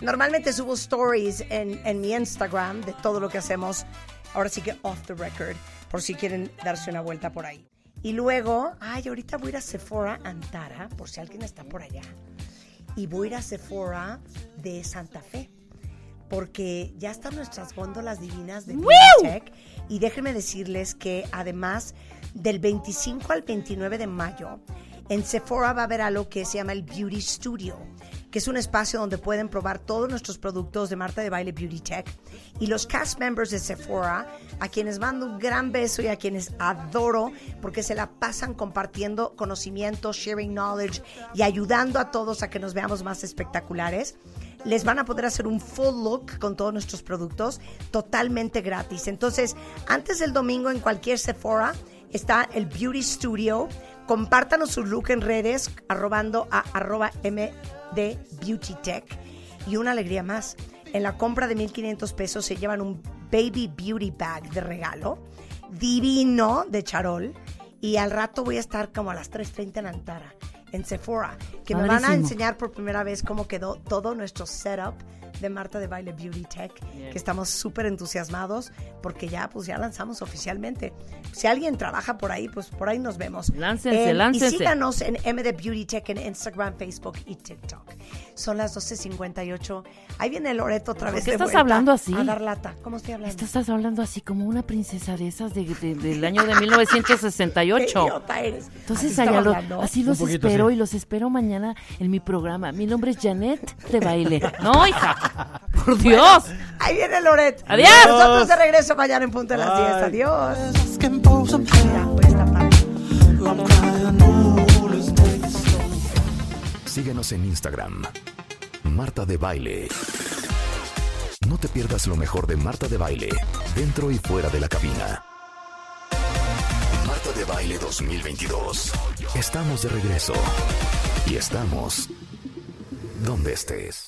normalmente subo stories en, en mi Instagram de todo lo que hacemos. Ahora sí que off the record, por si quieren darse una vuelta por ahí. Y luego, ay, ahorita voy a ir a Sephora Antara, por si alguien está por allá. Y voy a ir a Sephora de Santa Fe porque ya están nuestras góndolas divinas de Tech. Y déjenme decirles que además del 25 al 29 de mayo, en Sephora va a haber algo que se llama el Beauty Studio, es un espacio donde pueden probar todos nuestros productos de Marta de Baile Beauty Tech. Y los cast members de Sephora, a quienes mando un gran beso y a quienes adoro, porque se la pasan compartiendo conocimiento, sharing knowledge y ayudando a todos a que nos veamos más espectaculares les van a poder hacer un full look con todos nuestros productos totalmente gratis. Entonces, antes del domingo en cualquier Sephora está el Beauty Studio. Compártanos su look en redes, arrobando a arroba MD Beauty Tech. Y una alegría más. En la compra de 1.500 pesos se llevan un Baby Beauty Bag de regalo. Divino de charol. Y al rato voy a estar como a las 3.30 en Antara en Sephora, que me van a enseñar por primera vez cómo quedó todo nuestro setup de Marta de Baile Beauty Tech, Bien. que estamos súper entusiasmados porque ya pues ya lanzamos oficialmente. Si alguien trabaja por ahí, pues por ahí nos vemos. Láncense, Eh, láncense. Y síganos en MD Beauty Tech en Instagram, Facebook y TikTok. Son las 12.58. Ahí viene Loreto otra ¿Por vez qué de estás vuelta hablando así? A dar lata. ¿Cómo estoy hablando? Estás hablando así como una princesa de esas de, de- del año de 1968. Qué idiota eres. Así Entonces lo- así Un los poquito, espero sí. y los espero mañana en mi programa. Mi nombre es Janet de baile. No, hija. Por Dios. Ahí viene Loret. Adiós. Nosotros de regreso mañana en punto de las 10. Adiós. Esta parte. Síguenos en Instagram. Marta de Baile. No te pierdas lo mejor de Marta de Baile, dentro y fuera de la cabina. Marta de Baile 2022. Estamos de regreso. Y estamos donde estés.